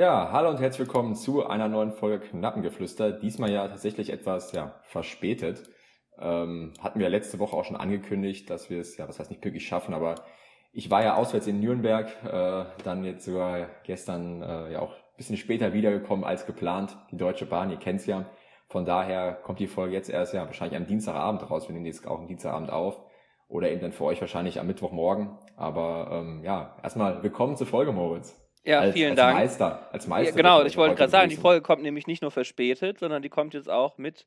Ja, hallo und herzlich willkommen zu einer neuen Folge Knappengeflüster. Diesmal ja tatsächlich etwas ja, verspätet. Ähm, hatten wir letzte Woche auch schon angekündigt, dass wir es, ja, was heißt nicht pünktlich schaffen, aber ich war ja auswärts in Nürnberg, äh, dann jetzt sogar gestern äh, ja auch ein bisschen später wiedergekommen als geplant. Die Deutsche Bahn, ihr kennt's ja. Von daher kommt die Folge jetzt erst ja wahrscheinlich am Dienstagabend raus. Wir nehmen jetzt auch am Dienstagabend auf. Oder eben dann für euch wahrscheinlich am Mittwochmorgen. Aber ähm, ja, erstmal willkommen zur Folge, Moritz. Ja, als, vielen als Dank. Meister, als Meister. Ja, genau, ich wollte gerade sagen, die. Folge kommt nämlich nicht nur verspätet, sondern die kommt jetzt auch mit,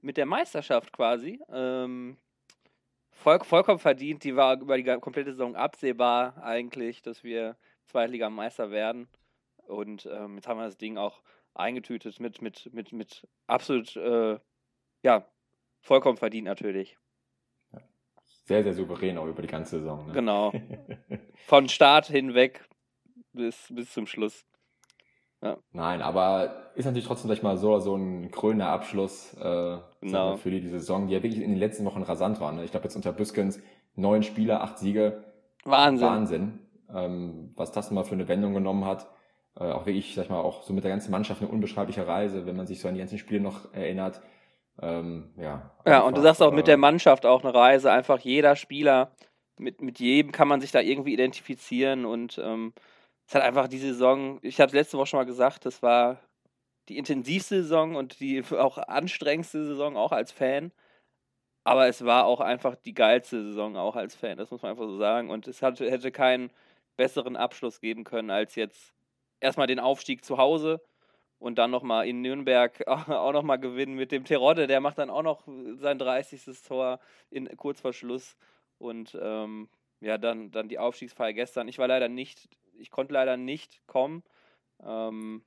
mit der Meisterschaft quasi. Ähm, voll, vollkommen verdient. Die war über die komplette Saison absehbar eigentlich, dass wir Zweitligameister werden. Und ähm, jetzt haben wir das Ding auch eingetütet mit, mit, mit, mit absolut, äh, ja, vollkommen verdient natürlich. Sehr, sehr souverän auch über die ganze Saison. Ne? Genau. Von Start hinweg bis, bis zum Schluss. Nein, aber ist natürlich trotzdem, sag ich mal, so oder so ein krönender Abschluss äh, Genau. für die, die Saison, die ja wirklich in den letzten Wochen rasant war. Ne? Ich glaube, jetzt unter Büskens neun Spieler, acht Siege. Wahnsinn. Wahnsinn. Ähm, was das mal für eine Wendung genommen hat. Äh, auch wirklich, sag ich mal, auch so mit der ganzen Mannschaft eine unbeschreibliche Reise, wenn man sich so an die ganzen Spiele noch erinnert. Ähm, ja, Ja, und du sagst auch mit äh, der Mannschaft auch eine Reise. Einfach jeder Spieler, mit, mit jedem kann man sich da irgendwie identifizieren. Und ähm, es hat einfach die Saison, ich habe es letzte Woche schon mal gesagt, das war die intensivste Saison und die auch anstrengendste Saison, auch als Fan. Aber es war auch einfach die geilste Saison, auch als Fan, das muss man einfach so sagen. Und es hatte, hätte keinen besseren Abschluss geben können, als jetzt erstmal den Aufstieg zu Hause und dann nochmal in Nürnberg auch nochmal gewinnen mit dem Terodde. Der macht dann auch noch sein 30. Tor in, kurz vor Schluss. Und ähm, ja, dann, dann die Aufstiegsfeier gestern. Ich war leider nicht, ich konnte leider nicht kommen. Ähm,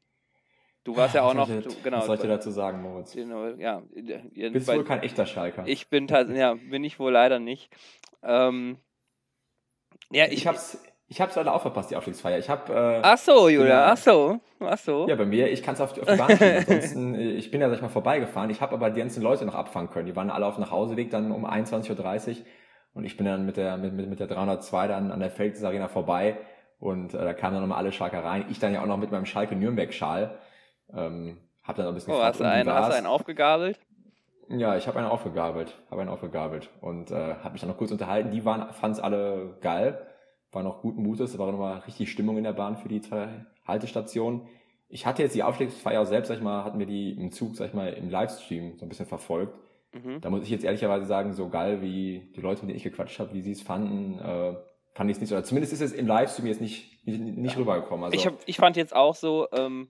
du warst ja auch noch, du, genau. Was soll ich dir dazu sagen, Moritz? ja, ihr- Bist bei- wohl kein echter Schalker. ich bin ja, bin ich wohl leider nicht. Ähm, ja, ich, ich hab's, ich hab's leider auch verpasst, die Aufstiegsfeier. Ich hab, äh, Ach so, Julia, Ja. ach so, ach so. Ja, bei mir, ich kann es auf, die- auf die Bahn schieben. Ansonsten, äh, ich bin ja, sag ich mal, vorbeigefahren. Ich habe aber die ganzen Leute noch abfangen können. Die waren alle auf dem Nachhauseweg dann um 21.30 Uhr. Und ich bin dann mit der, mit, mit, mit der 302 dann an der Feldis Arena vorbei. Und äh, da kamen dann nochmal alle Schalker rein. Ich dann ja auch noch mit meinem Schalke Nürnberg-Schal. Ähm, hab dann noch ein bisschen Oh, hast du einen, hast du einen aufgegabelt? Ja, ich habe einen aufgegabelt, habe einen aufgegabelt und äh, habe mich dann noch kurz unterhalten. Die waren, fanden es alle geil, waren auch guten Mutes, war nochmal richtig Stimmung in der Bahn für die zwei Haltestationen. Ich hatte jetzt die Aufstiegsfeier selbst, sag ich mal, hatten wir die im Zug, sag ich mal, im Livestream so ein bisschen verfolgt. Mhm. Da muss ich jetzt ehrlicherweise sagen, so geil wie die Leute, mit denen ich gequatscht habe, wie sie es fanden, äh, fand ich es nicht so. Oder zumindest ist es im Livestream jetzt nicht, nicht, nicht rübergekommen. Also, Ich, hab, ich fand jetzt auch so, ähm,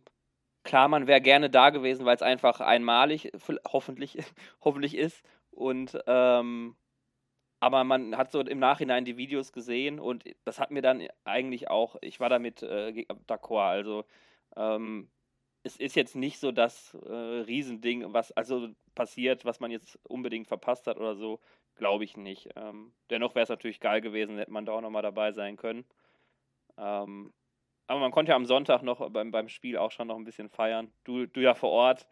klar, man wäre gerne da gewesen, weil es einfach einmalig hoffentlich, hoffentlich ist. Und ähm, aber man hat so im Nachhinein die Videos gesehen und das hat mir dann eigentlich auch, ich war damit äh, d'accord. Also ähm, es ist jetzt nicht so das äh, Riesending, was also passiert, was man jetzt unbedingt verpasst hat oder so, glaube ich nicht. Ähm, dennoch wäre es natürlich geil gewesen, hätte man da auch nochmal dabei sein können. Ähm, aber man konnte ja am Sonntag noch beim, beim Spiel auch schon noch ein bisschen feiern. Du, du ja vor Ort.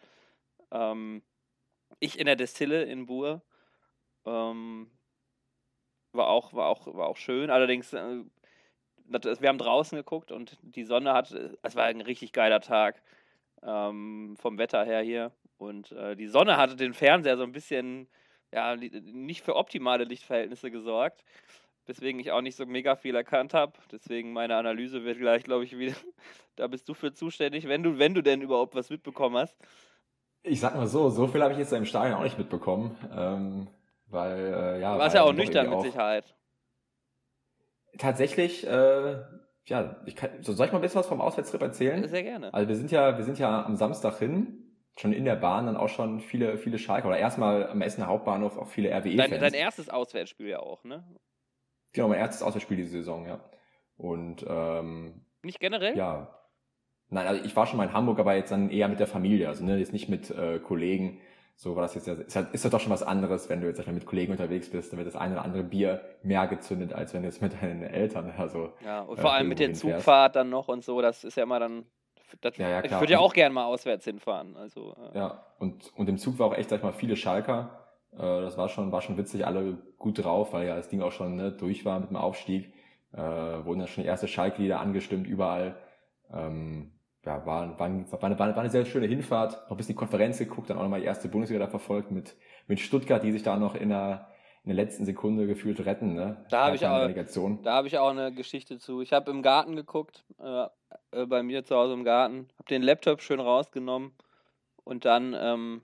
Ähm, ich in der Destille in Buhr. Ähm, war, auch, war, auch, war auch schön. Allerdings, äh, das- wir haben draußen geguckt und die Sonne hat, es war ein richtig geiler Tag ähm, vom Wetter her hier. Und äh, die Sonne hatte den Fernseher so ein bisschen, ja, nicht für optimale Lichtverhältnisse gesorgt. Weswegen ich auch nicht so mega viel erkannt habe. Deswegen meine Analyse wird gleich, glaube ich, wieder. Da bist du für zuständig, wenn du, wenn du denn überhaupt was mitbekommen hast. ich sag mal so, so viel habe ich jetzt im Stadion auch nicht mitbekommen. Ähm, weil, äh, ja. Du warst ja auch nüchtern mit Sicherheit. Tatsächlich, äh, ja, ich kann, so, soll ich mal ein bisschen was vom Auswärtstrip erzählen? Sehr gerne. Also wir sind ja, wir sind ja am Samstag hin, schon in der Bahn, dann auch schon viele, viele Schalke oder erstmal am Essener Hauptbahnhof auch viele Dein, RWE-Fans. dein erstes Auswärtsspiel ja auch, ne? Genau, mein erstes Auswärtsspiel diese Saison, ja. Und ähm, Nicht generell? ja, nein, also ich war schon mal in Hamburg, aber jetzt dann eher mit der Familie, also ne, jetzt nicht mit äh, Kollegen. So war das jetzt ja, ist halt, ist halt doch schon was anderes, wenn du jetzt mit Kollegen unterwegs bist, dann wird das eine oder andere Bier mehr gezündet, als wenn du jetzt mit deinen Eltern, also Ja, und äh, vor allem mit der hinfährst. Zugfahrt dann noch und so, das ist ja immer dann. Das, Ja, ja, ich würde ja auch gerne mal auswärts hinfahren. Also, äh, Ja, und, und im Zug war auch echt, sag ich mal, viele Schalker. Äh, das war schon, war schon witzig, alle gut drauf, weil ja das Ding auch schon ne, durch war mit dem Aufstieg. Äh, wurden ja schon die erste Schalke-Lieder angestimmt überall. Ähm, ja, war, war, war, eine, war eine sehr schöne Hinfahrt, noch ein bisschen die Konferenz geguckt, dann auch nochmal die erste Bundesliga da verfolgt mit, mit Stuttgart, die sich da noch in der, in der letzten Sekunde gefühlt retten. Ne? Da habe ich, auch, da hab ich auch eine Geschichte zu. Ich habe im Garten geguckt, äh, äh, bei mir zu Hause im Garten, habe den Laptop schön rausgenommen und dann, ähm,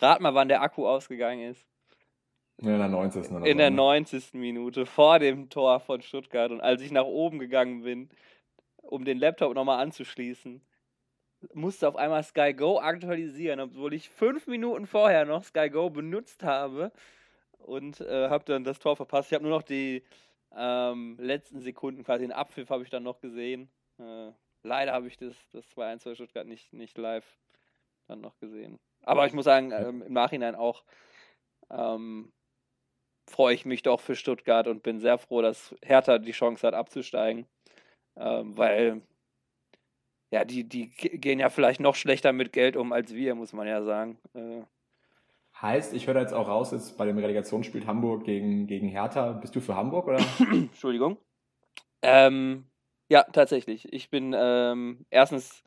rat mal, wann der Akku ausgegangen ist. In der 90. Oder in der 90. Minute vor dem Tor von Stuttgart. Und als ich nach oben gegangen bin, um den Laptop nochmal anzuschließen, musste auf einmal Sky Go aktualisieren, obwohl ich fünf Minuten vorher noch Sky Go benutzt habe und äh, habe dann das Tor verpasst. Ich habe nur noch die ähm, letzten Sekunden, quasi den Abpfiff habe ich dann noch gesehen. Äh, leider habe ich das, das 2-1 für Stuttgart nicht, nicht live dann noch gesehen. Aber ich muss sagen, ähm, im Nachhinein auch ähm, freue ich mich doch für Stuttgart und bin sehr froh, dass Hertha die Chance hat abzusteigen. Ähm, weil ja, die, die gehen ja vielleicht noch schlechter mit Geld um als wir, muss man ja sagen. Äh, heißt, ich höre jetzt auch raus, jetzt bei dem Relegationsspiel Hamburg gegen, gegen Hertha. Bist du für Hamburg oder? Entschuldigung. Ähm, ja, tatsächlich. Ich bin ähm, erstens,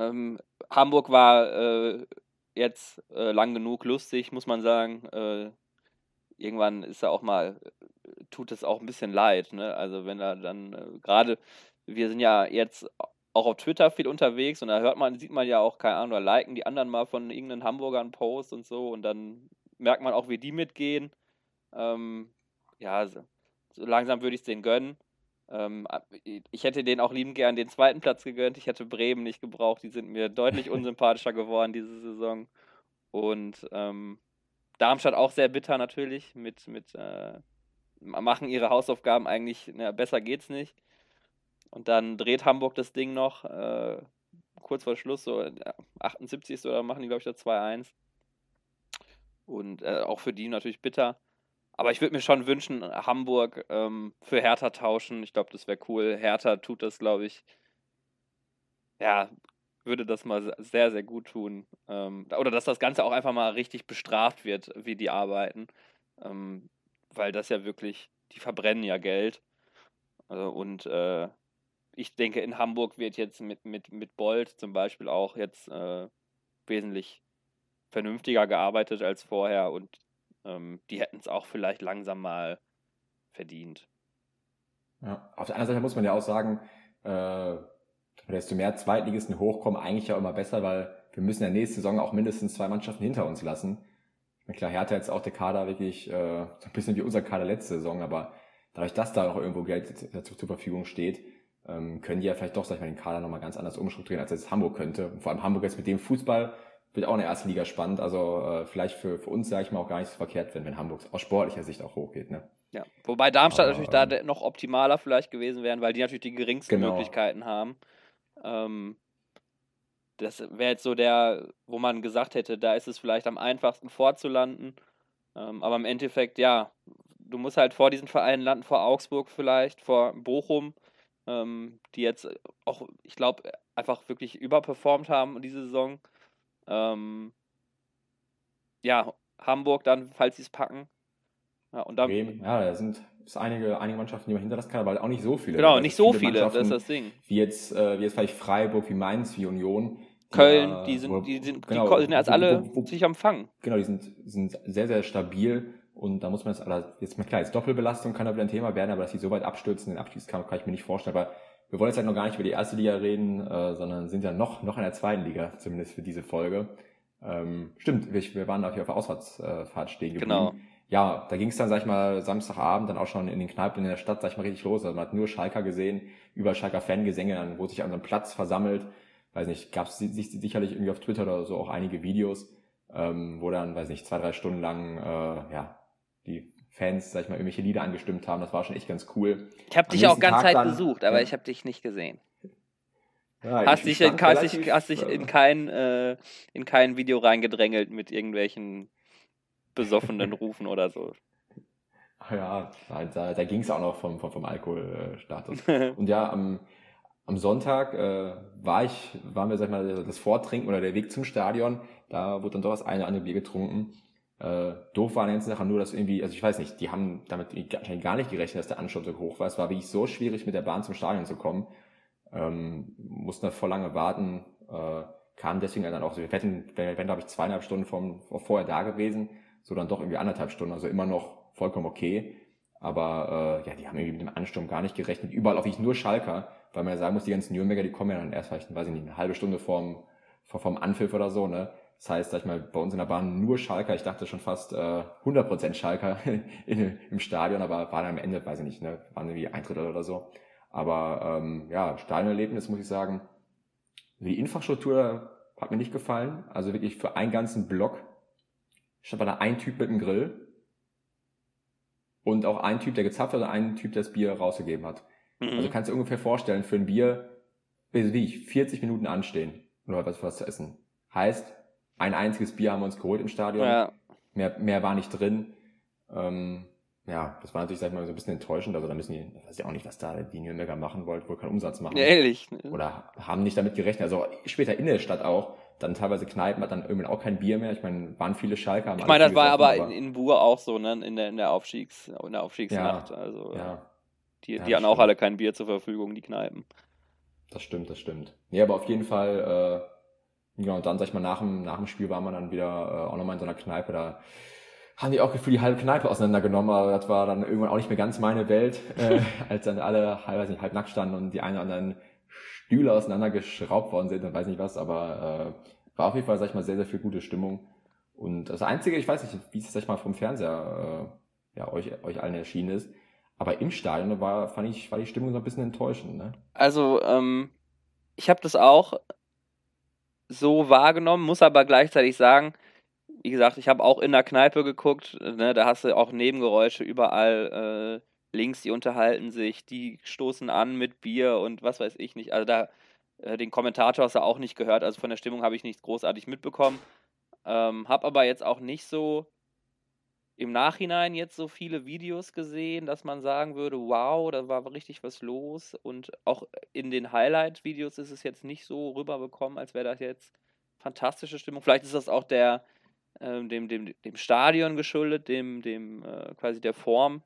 ähm, Hamburg war äh, jetzt äh, lang genug lustig, muss man sagen. Äh, irgendwann ist er auch mal, tut es auch ein bisschen leid. Ne? Also wenn er dann äh, gerade, wir sind ja jetzt auch auf Twitter viel unterwegs und da hört man, sieht man ja auch, keine Ahnung, da liken die anderen mal von irgendeinen Hamburgern Post und so und dann merkt man auch, wie die mitgehen. Ähm, ja, so, so langsam würde ich es denen gönnen. Ähm, ich hätte denen auch lieben gern den zweiten Platz gegönnt. Ich hätte Bremen nicht gebraucht. Die sind mir deutlich unsympathischer geworden diese Saison. Und ähm, Darmstadt auch sehr bitter natürlich. Mit, mit äh, machen ihre Hausaufgaben eigentlich, na, besser geht's nicht. Und dann dreht Hamburg das Ding noch. Äh, kurz vor Schluss, so 78. oder machen die, glaube ich, da 2-1. Und äh, auch für die natürlich bitter. Aber ich würde mir schon wünschen, Hamburg ähm, für Hertha tauschen. Ich glaube, das wäre cool. Hertha tut das, glaube ich. Ja, würde das mal sehr, sehr gut tun. Ähm, oder dass das Ganze auch einfach mal richtig bestraft wird, wie die arbeiten. Ähm, weil das ja wirklich, die verbrennen ja Geld. Also, und äh, ich denke, in Hamburg wird jetzt mit, mit, mit Bolt zum Beispiel auch jetzt äh, wesentlich vernünftiger gearbeitet als vorher und ähm, die hätten es auch vielleicht langsam mal verdient. Ja, auf der anderen Seite muss man ja auch sagen, äh, desto mehr Zweitligisten hochkommen, eigentlich ja immer besser, weil wir müssen ja nächste Saison auch mindestens zwei Mannschaften hinter uns lassen. Ich klar, Hertha jetzt auch der Kader wirklich äh, so ein bisschen wie unser Kader letzte Saison, aber dadurch, dass da auch irgendwo Geld dazu zur Verfügung steht, ähm, können die ja vielleicht doch, sag ich mal, den Kader nochmal ganz anders umstrukturieren, als jetzt Hamburg könnte. Und vor allem Hamburg jetzt mit dem Fußball, wird auch in der ersten Liga spannend. Also äh, vielleicht für, für uns, sage ich mal, auch gar nicht so verkehrt, wenn, wenn Hamburg aus sportlicher Sicht auch hochgeht. Ne? Ja, wobei Darmstadt Aber, natürlich ähm, da noch optimaler vielleicht gewesen wären, weil die natürlich die geringsten genau. Möglichkeiten haben. Ähm, das wäre jetzt so der, wo man gesagt hätte, da ist es vielleicht am einfachsten vorzulanden. Ähm, aber im Endeffekt, ja, du musst halt vor diesen Vereinen landen, vor Augsburg vielleicht, vor Bochum, ähm, die jetzt auch, ich glaube, einfach wirklich überperformt haben diese Saison. Ähm, ja, Hamburg dann, falls sie es packen. Ja, und dann, Bremen, ja, da sind es einige, einige Mannschaften, die man hinter das kann, aber auch nicht so viele. Genau, nicht so viele, das ist das Ding. Wie jetzt, äh, wie jetzt vielleicht Freiburg, wie Mainz, wie Union. Köln, die sind, wo, die sind, genau, die sind jetzt alle wo, wo, sich am Fang. Genau, die sind, sind sehr, sehr stabil und da muss man jetzt, jetzt mal klar, jetzt Doppelbelastung kann da wieder ein Thema werden, aber dass sie so weit abstürzen, den Abstiegskampf kann ich mir nicht vorstellen, aber wir wollen jetzt halt noch gar nicht über die erste Liga reden, äh, sondern sind ja noch, noch in der zweiten Liga, zumindest für diese Folge. Ähm, stimmt, wir, wir waren auch hier auf der Ausfahrtsfahrt stehen geblieben. Genau. Ja, da ging es dann, sag ich mal, Samstagabend dann auch schon in den Kneipen in der Stadt, sag ich mal, richtig los. Also man hat nur Schalker gesehen, über Schalker Fangesänge, dann wurde sich an so einem Platz versammelt. Weiß nicht, gab es sicherlich irgendwie auf Twitter oder so auch einige Videos, ähm, wo dann, weiß nicht, zwei, drei Stunden lang äh, ja, die Fans, sag ich mal, irgendwelche Lieder angestimmt haben. Das war schon echt ganz cool. Ich habe dich auch ganz Tag Zeit besucht, aber ja. ich habe dich nicht gesehen. Ja, hast, dich in, hast, dich, hast dich in kein, äh, in kein Video reingedrängelt mit irgendwelchen besoffenen Rufen oder so. Ja, da, da ging es auch noch vom, vom, vom Alkoholstatus. Und ja, am, am Sonntag äh, war ich, waren wir, sag ich mal, das Vortrinken oder der Weg zum Stadion. Da wurde dann doch das eine oder andere Bier getrunken. Äh, doof war an der ganzen Sache nur, dass irgendwie, also ich weiß nicht, die haben damit wahrscheinlich gar nicht gerechnet, dass der Ansturm so hoch war. Es war wirklich so schwierig, mit der Bahn zum Stadion zu kommen. ähm, mussten da voll lange warten, äh, kamen deswegen dann auch so, wir hätten, wenn, wenn glaube ich, zweieinhalb Stunden vom, vorher da gewesen, so dann doch irgendwie anderthalb Stunden, also immer noch vollkommen okay. Aber äh, ja, die haben irgendwie mit dem Ansturm gar nicht gerechnet. Überall auf ich nur Schalker, weil man ja sagen muss, die ganzen Nürnberger, die kommen ja dann erst vielleicht, weiß ich nicht, eine halbe Stunde vorm, vorm Anpfiff oder so, ne? Das heißt, sag ich mal, bei uns in der Bahn nur Schalker. Ich dachte schon fast äh, 100% Schalker in, im Stadion, aber waren am Ende, weiß ich nicht, ne, waren irgendwie ein Drittel oder so. Aber ähm, ja, Stadionerlebnis muss ich sagen. Die Infrastruktur hat mir nicht gefallen. Also wirklich für einen ganzen Block stand da ein Typ mit einem Grill und auch ein Typ, der gezapft hat und ein Typ, der das Bier rausgegeben hat. Mhm. Also kannst du ungefähr vorstellen, für ein Bier, wie ich, 40 Minuten anstehen, nur was, was zu essen. Heißt, ein einziges Bier haben wir uns geholt im Stadion. Ja. Mehr, mehr war nicht drin. Ähm, ja, das war natürlich, sag ich mal, so ein bisschen enttäuschend. Also da müssen die, ich weiß ja auch nicht, was da die Nürnberger machen wollten, wohl keinen Umsatz machen. Ja, ehrlich. Oder haben nicht damit gerechnet. Also später in der Stadt auch, dann teilweise Kneipen hat dann irgendwann auch kein Bier mehr. Ich meine, waren viele Schalker. Ich meine, das war aber, aber in, in Bur auch so, ne? In der, in der Aufstiegs, in der Aufstiegsnacht. Ja, also ja. die, ja, die hatten auch alle kein Bier zur Verfügung, die Kneipen. Das stimmt, das stimmt. Nee, aber auf jeden Fall, äh, ja, und dann, sag ich mal, nach dem, nach dem Spiel waren wir dann wieder äh, auch nochmal in so einer Kneipe, da haben die auch gefühlt die halbe Kneipe auseinandergenommen, aber das war dann irgendwann auch nicht mehr ganz meine Welt, äh, als dann alle halb, weiß nicht, halb nackt standen und die einen oder anderen Stühle auseinandergeschraubt worden sind und weiß nicht was, aber äh, war auf jeden Fall, sag ich mal, sehr, sehr viel gute Stimmung. Und das Einzige, ich weiß nicht, wie es, sag ich mal, vom Fernseher äh, ja, euch, euch allen erschienen ist, aber im Stadion war, fand ich, war die Stimmung so ein bisschen enttäuschend. Ne? Also, ähm, ich habe das auch so wahrgenommen, muss aber gleichzeitig sagen, wie gesagt, ich habe auch in der Kneipe geguckt, ne, da hast du auch Nebengeräusche überall äh, links, die unterhalten sich, die stoßen an mit Bier und was weiß ich nicht. Also da, äh, den Kommentator hast du auch nicht gehört, also von der Stimmung habe ich nichts großartig mitbekommen. Ähm, hab aber jetzt auch nicht so im Nachhinein jetzt so viele Videos gesehen, dass man sagen würde, wow, da war richtig was los. Und auch in den Highlight-Videos ist es jetzt nicht so rüberbekommen, als wäre das jetzt fantastische Stimmung. Vielleicht ist das auch der, äh, dem, dem, dem Stadion geschuldet, dem, dem äh, quasi der Form.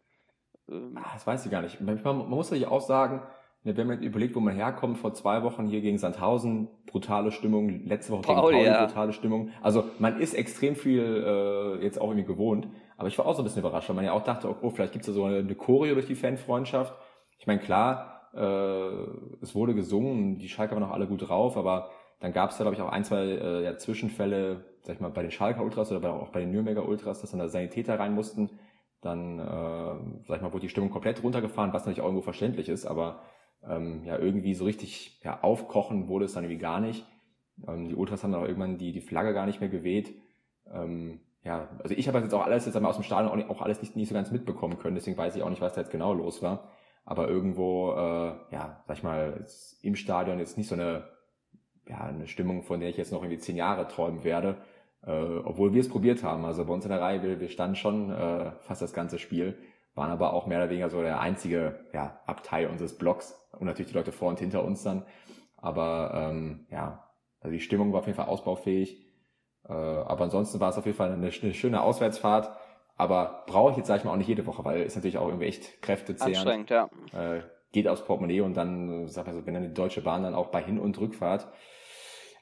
Ähm. Ah, das weiß ich gar nicht. Man, man muss natürlich auch sagen, ne, wenn man überlegt, wo man herkommt, vor zwei Wochen hier gegen Sandhausen, brutale Stimmung, letzte Woche gegen Pauli, ja. brutale Stimmung. Also man ist extrem viel äh, jetzt auch irgendwie gewohnt. Aber ich war auch so ein bisschen überrascht, weil man ja auch dachte, oh, vielleicht gibt es da so eine, eine Choreo durch die Fanfreundschaft. Ich meine, klar, äh, es wurde gesungen, die Schalker waren auch alle gut drauf, aber dann gab es da, glaube ich, auch ein, zwei äh, ja, Zwischenfälle, sag ich mal, bei den Schalker Ultras oder bei, auch bei den Nürnberger Ultras, dass dann da Sanitäter rein mussten. Dann, äh, sag ich mal, wurde die Stimmung komplett runtergefahren, was natürlich auch irgendwo verständlich ist, aber ähm, ja, irgendwie so richtig ja, aufkochen wurde es dann irgendwie gar nicht. Ähm, die Ultras haben dann auch irgendwann die, die Flagge gar nicht mehr geweht. Ähm, ja, also ich habe jetzt auch alles jetzt einmal aus dem Stadion auch, nicht, auch alles nicht, nicht so ganz mitbekommen können, deswegen weiß ich auch nicht, was da jetzt genau los war. Aber irgendwo, äh, ja, sag ich mal, im Stadion jetzt nicht so eine, ja, eine Stimmung, von der ich jetzt noch irgendwie zehn Jahre träumen werde. Äh, obwohl wir es probiert haben. Also bei uns in der Reihe, wir, wir standen schon äh, fast das ganze Spiel, waren aber auch mehr oder weniger so der einzige ja, Abteil unseres Blocks und natürlich die Leute vor und hinter uns dann. Aber ähm, ja, also die Stimmung war auf jeden Fall ausbaufähig. Äh, aber ansonsten war es auf jeden Fall eine, eine schöne Auswärtsfahrt. Aber brauche ich jetzt, sag ich mal, auch nicht jede Woche, weil ist natürlich auch irgendwie echt kräftezehrend. Anstrengend, ja. Äh, geht aufs Portemonnaie und dann, sag mal so, wenn dann die Deutsche Bahn dann auch bei Hin- und Rückfahrt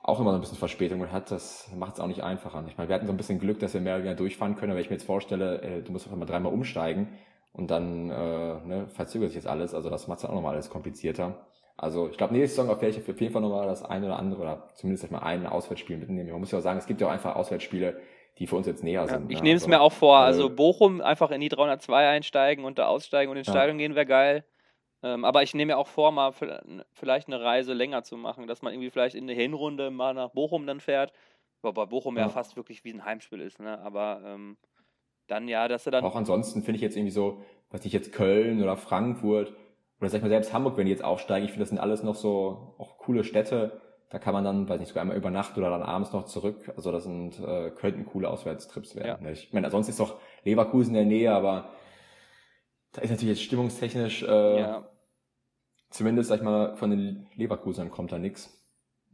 auch immer so ein bisschen Verspätung hat, das macht es auch nicht einfacher. Ich meine, wir hatten so ein bisschen Glück, dass wir mehr oder weniger durchfahren können, aber wenn ich mir jetzt vorstelle, äh, du musst auf einmal dreimal umsteigen und dann äh, ne, verzögert sich jetzt alles, also das macht es auch nochmal alles komplizierter. Also ich glaube, nächste Saison werde ich auf jeden Fall nochmal das eine oder andere oder zumindest mal ein Auswärtsspiel mitnehmen. Man muss ja auch sagen, es gibt ja auch einfach Auswärtsspiele, die für uns jetzt näher sind. ich ne? nehme es also, mir auch vor. Also Bochum einfach in die 302 einsteigen und da aussteigen und ins ja. Stadion gehen wäre geil. Ähm, aber ich nehme mir auch vor, mal vielleicht eine Reise länger zu machen, dass man irgendwie vielleicht in der Hinrunde mal nach Bochum dann fährt. Wobei Bochum ja, ja fast wirklich wie ein Heimspiel ist, ne? Aber ähm, dann ja, dass er dann. Auch ansonsten finde ich jetzt irgendwie so, was ich jetzt Köln oder Frankfurt oder sag ich mal selbst Hamburg, wenn die jetzt aufsteigen, ich finde, das sind alles noch so auch coole Städte. Da kann man dann, weiß nicht, sogar einmal über Nacht oder dann abends noch zurück. Also das sind, äh, könnten coole Auswärtstrips werden. Ja. Ich meine, ansonsten ist doch Leverkusen in der Nähe, aber da ist natürlich jetzt stimmungstechnisch, äh, ja. zumindest, sag ich mal, von den Leverkusern kommt da nix.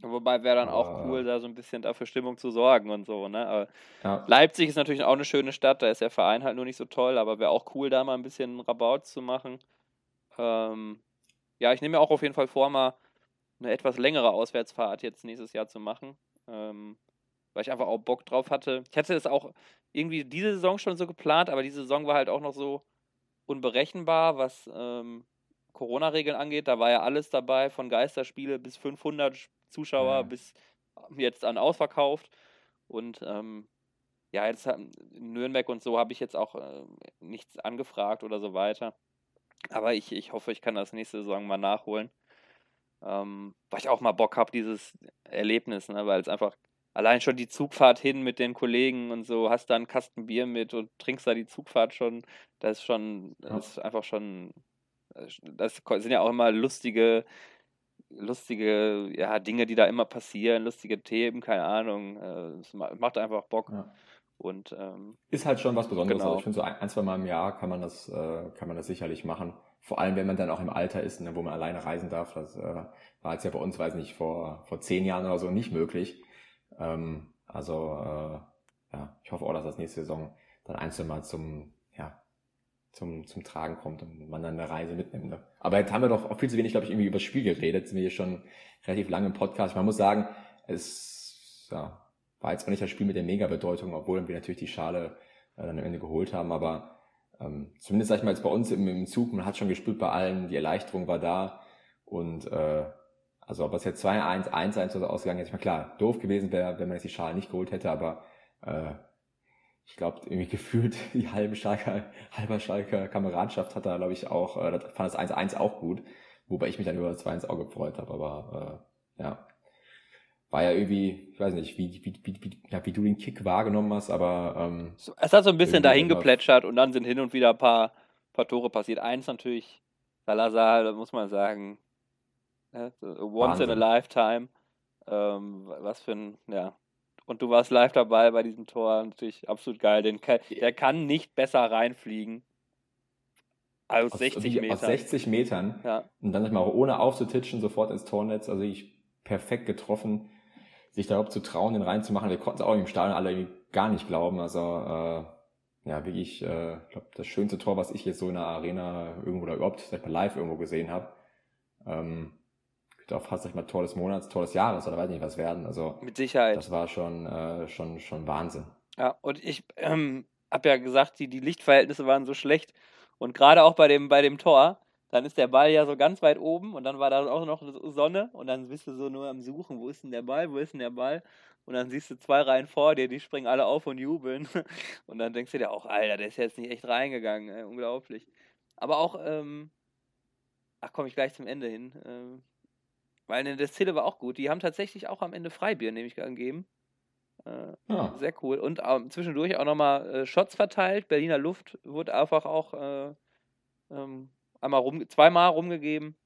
Wobei wäre dann auch cool, da so ein bisschen dafür Stimmung zu sorgen und so, ne? Ja. Leipzig ist natürlich auch eine schöne Stadt, da ist der Verein halt nur nicht so toll, aber wäre auch cool, da mal ein bisschen Rabaut zu machen. Ähm, ja, ich nehme mir auch auf jeden Fall vor, mal eine etwas längere Auswärtsfahrt jetzt nächstes Jahr zu machen. Ähm, weil ich einfach auch Bock drauf hatte. Ich hatte das auch irgendwie diese Saison schon so geplant, aber diese Saison war halt auch noch so unberechenbar, was ähm, Corona-Regeln angeht. Da war ja alles dabei, von Geisterspiele bis 500 Zuschauer ja. bis jetzt an ausverkauft. Und ähm, ja, jetzt in Nürnberg und so habe ich jetzt auch äh, nichts angefragt oder so weiter. Aber ich, ich hoffe, ich kann das nächste Saison mal nachholen. Ähm, weil ich auch mal Bock habe, dieses Erlebnis, ne? weil es einfach allein schon die Zugfahrt hin mit den Kollegen und so, hast da einen Kasten Bier mit und trinkst da die Zugfahrt schon, das ist schon, das ist einfach schon, das sind ja auch immer lustige, lustige, ja, Dinge, die da immer passieren, lustige Themen, keine Ahnung, äh, es macht einfach Bock. Ja. Und, ähm, ist halt schon was Besonderes. Genau. Also ich finde, so ein, ein, zwei Mal im Jahr kann man das, äh, kann man das sicherlich machen. Vor allem, wenn man dann auch im Alter ist, ne, wo man alleine reisen darf. Das äh, war jetzt ja bei uns, weiß nicht, vor, vor zehn Jahren oder so nicht möglich. Ähm, also äh, ja, ich hoffe auch, dass das nächste Saison dann einzeln mal zum, zum, zum Tragen kommt und man dann eine Reise mitnimmt. Ne? Aber jetzt haben wir doch auch viel zu wenig, glaube ich, irgendwie über das Spiel geredet. Sind wir hier schon relativ lange im Podcast. Man muss sagen, es ja, war jetzt auch nicht das Spiel mit der Mega-Bedeutung, obwohl wir natürlich die Schale äh, dann am Ende geholt haben. Aber ähm, zumindest sag ich mal jetzt bei uns im, im Zug, man hat schon gespürt bei allen, die Erleichterung war da und äh, also ob es jetzt 2-1, 1-1 oder ausgegangen ist, ich meine, klar, doof gewesen wäre, wenn man jetzt die Schale nicht geholt hätte, aber äh, ich glaube, irgendwie gefühlt die halbe Schalker, halber Schalker Kameradschaft hat da, glaube ich, auch, äh, fand das 1-1 auch gut, wobei ich mich dann über das 2-1 auch gefreut habe, aber äh, ja. War ja irgendwie, ich weiß nicht, wie, wie, wie, wie, ja, wie du den Kick wahrgenommen hast, aber ähm, Es hat so ein bisschen dahin geplätschert und dann sind hin und wieder ein paar, paar Tore passiert. Eins natürlich, Salazar, da muss man sagen, Ne? Once Wahnsinn. in a lifetime. Ähm, was für ein, ja. Und du warst live dabei bei diesem Tor. Natürlich absolut geil. Den, der kann nicht besser reinfliegen. Aus, aus 60 Metern. Aus 60 Metern. Ja. Und dann mal ohne aufzutitschen, sofort ins Tornetz. Also ich perfekt getroffen, sich da überhaupt zu trauen, den reinzumachen. Wir konnten es auch im Stadion alle gar nicht glauben. Also äh, ja, wirklich, äh, ich glaube, das schönste Tor, was ich jetzt so in der Arena irgendwo oder überhaupt sag ich mal, live irgendwo gesehen habe. Ähm, auch fast nicht mal Tor des Monats, Tor des Jahres oder weiß nicht was werden. Also mit Sicherheit. Das war schon, äh, schon, schon Wahnsinn. Ja, und ich ähm, habe ja gesagt, die, die Lichtverhältnisse waren so schlecht. Und gerade auch bei dem, bei dem Tor, dann ist der Ball ja so ganz weit oben und dann war da auch noch Sonne und dann bist du so nur am Suchen, wo ist denn der Ball, wo ist denn der Ball? Und dann siehst du zwei Reihen vor dir, die springen alle auf und jubeln. Und dann denkst du dir auch, Alter, der ist jetzt nicht echt reingegangen, ey, unglaublich. Aber auch, ähm, ach, komme ich gleich zum Ende hin. Ähm, weil eine Destille war auch gut. Die haben tatsächlich auch am Ende Freibier, nämlich angegeben. Äh, ja. Sehr cool. Und ähm, zwischendurch auch nochmal äh, Shots verteilt. Berliner Luft wurde einfach auch äh, ähm, einmal rum, zweimal rumgegeben.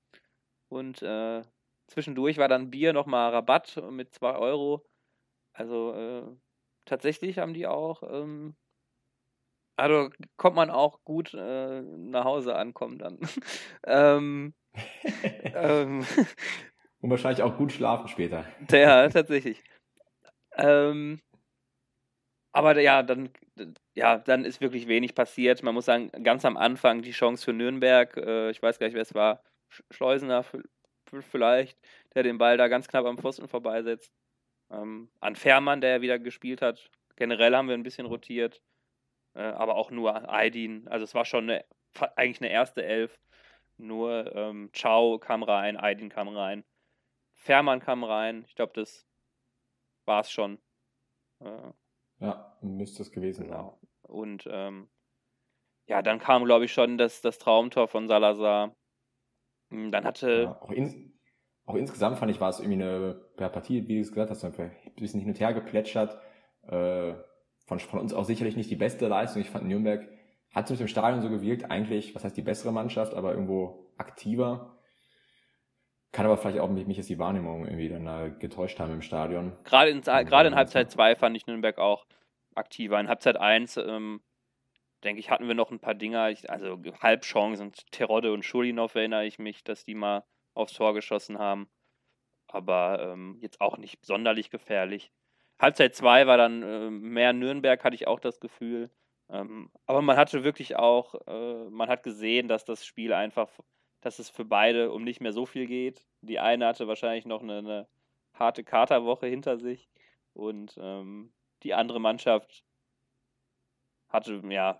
Und äh, zwischendurch war dann Bier nochmal Rabatt mit 2 Euro. Also äh, tatsächlich haben die auch, ähm, also kommt man auch gut äh, nach Hause ankommen dann. ähm, ähm, und wahrscheinlich auch gut schlafen später. Ja, tatsächlich. ähm, aber ja, dann, ja, dann ist wirklich wenig passiert. Man muss sagen, ganz am Anfang die Chance für Nürnberg, äh, ich weiß gar nicht, wer es war, Schleusener vielleicht, der den Ball da ganz knapp am Pfosten vorbeisetzt. Ähm, an Fährmann, der wieder gespielt hat. Generell haben wir ein bisschen rotiert, äh, aber auch nur Aydin. Also es war schon eine, eigentlich eine erste Elf. Nur ähm, Ciao kam rein, Aydin kam rein. Fährmann kam rein. Ich glaube, das war es schon. Äh, ja, müsste es gewesen genau. sein. Und ähm, ja, dann kam, glaube ich, schon das, das Traumtor von Salazar. Hm, dann hatte. Ja, auch, in, auch, insgesamt fand ich, war es irgendwie eine ja, Partie, wie du es gesagt hast, ein bisschen hin und her geplätschert. Äh, von, von uns auch sicherlich nicht die beste Leistung. Ich fand Nürnberg hat mit dem Stadion so gewirkt, eigentlich, was heißt die bessere Mannschaft, aber irgendwo aktiver. Kann aber vielleicht auch mich, mich jetzt die Wahrnehmung irgendwie dann da getäuscht haben im Stadion. Gerade in, gerade in Halbzeit 2 fand ich Nürnberg auch aktiver. In Halbzeit 1, ähm, denke ich, hatten wir noch ein paar Dinger, ich, also Halbchancen. Terodde und Schulinov erinnere ich mich, dass die mal aufs Tor geschossen haben. Aber ähm, jetzt auch nicht sonderlich gefährlich. Halbzeit 2 war dann äh, mehr Nürnberg, hatte ich auch das Gefühl. Ähm, aber man hatte wirklich auch, äh, man hat gesehen, dass das Spiel einfach dass es für beide um nicht mehr so viel geht. Die eine hatte wahrscheinlich noch eine, eine harte Katerwoche hinter sich und ähm, die andere Mannschaft hatte, ja,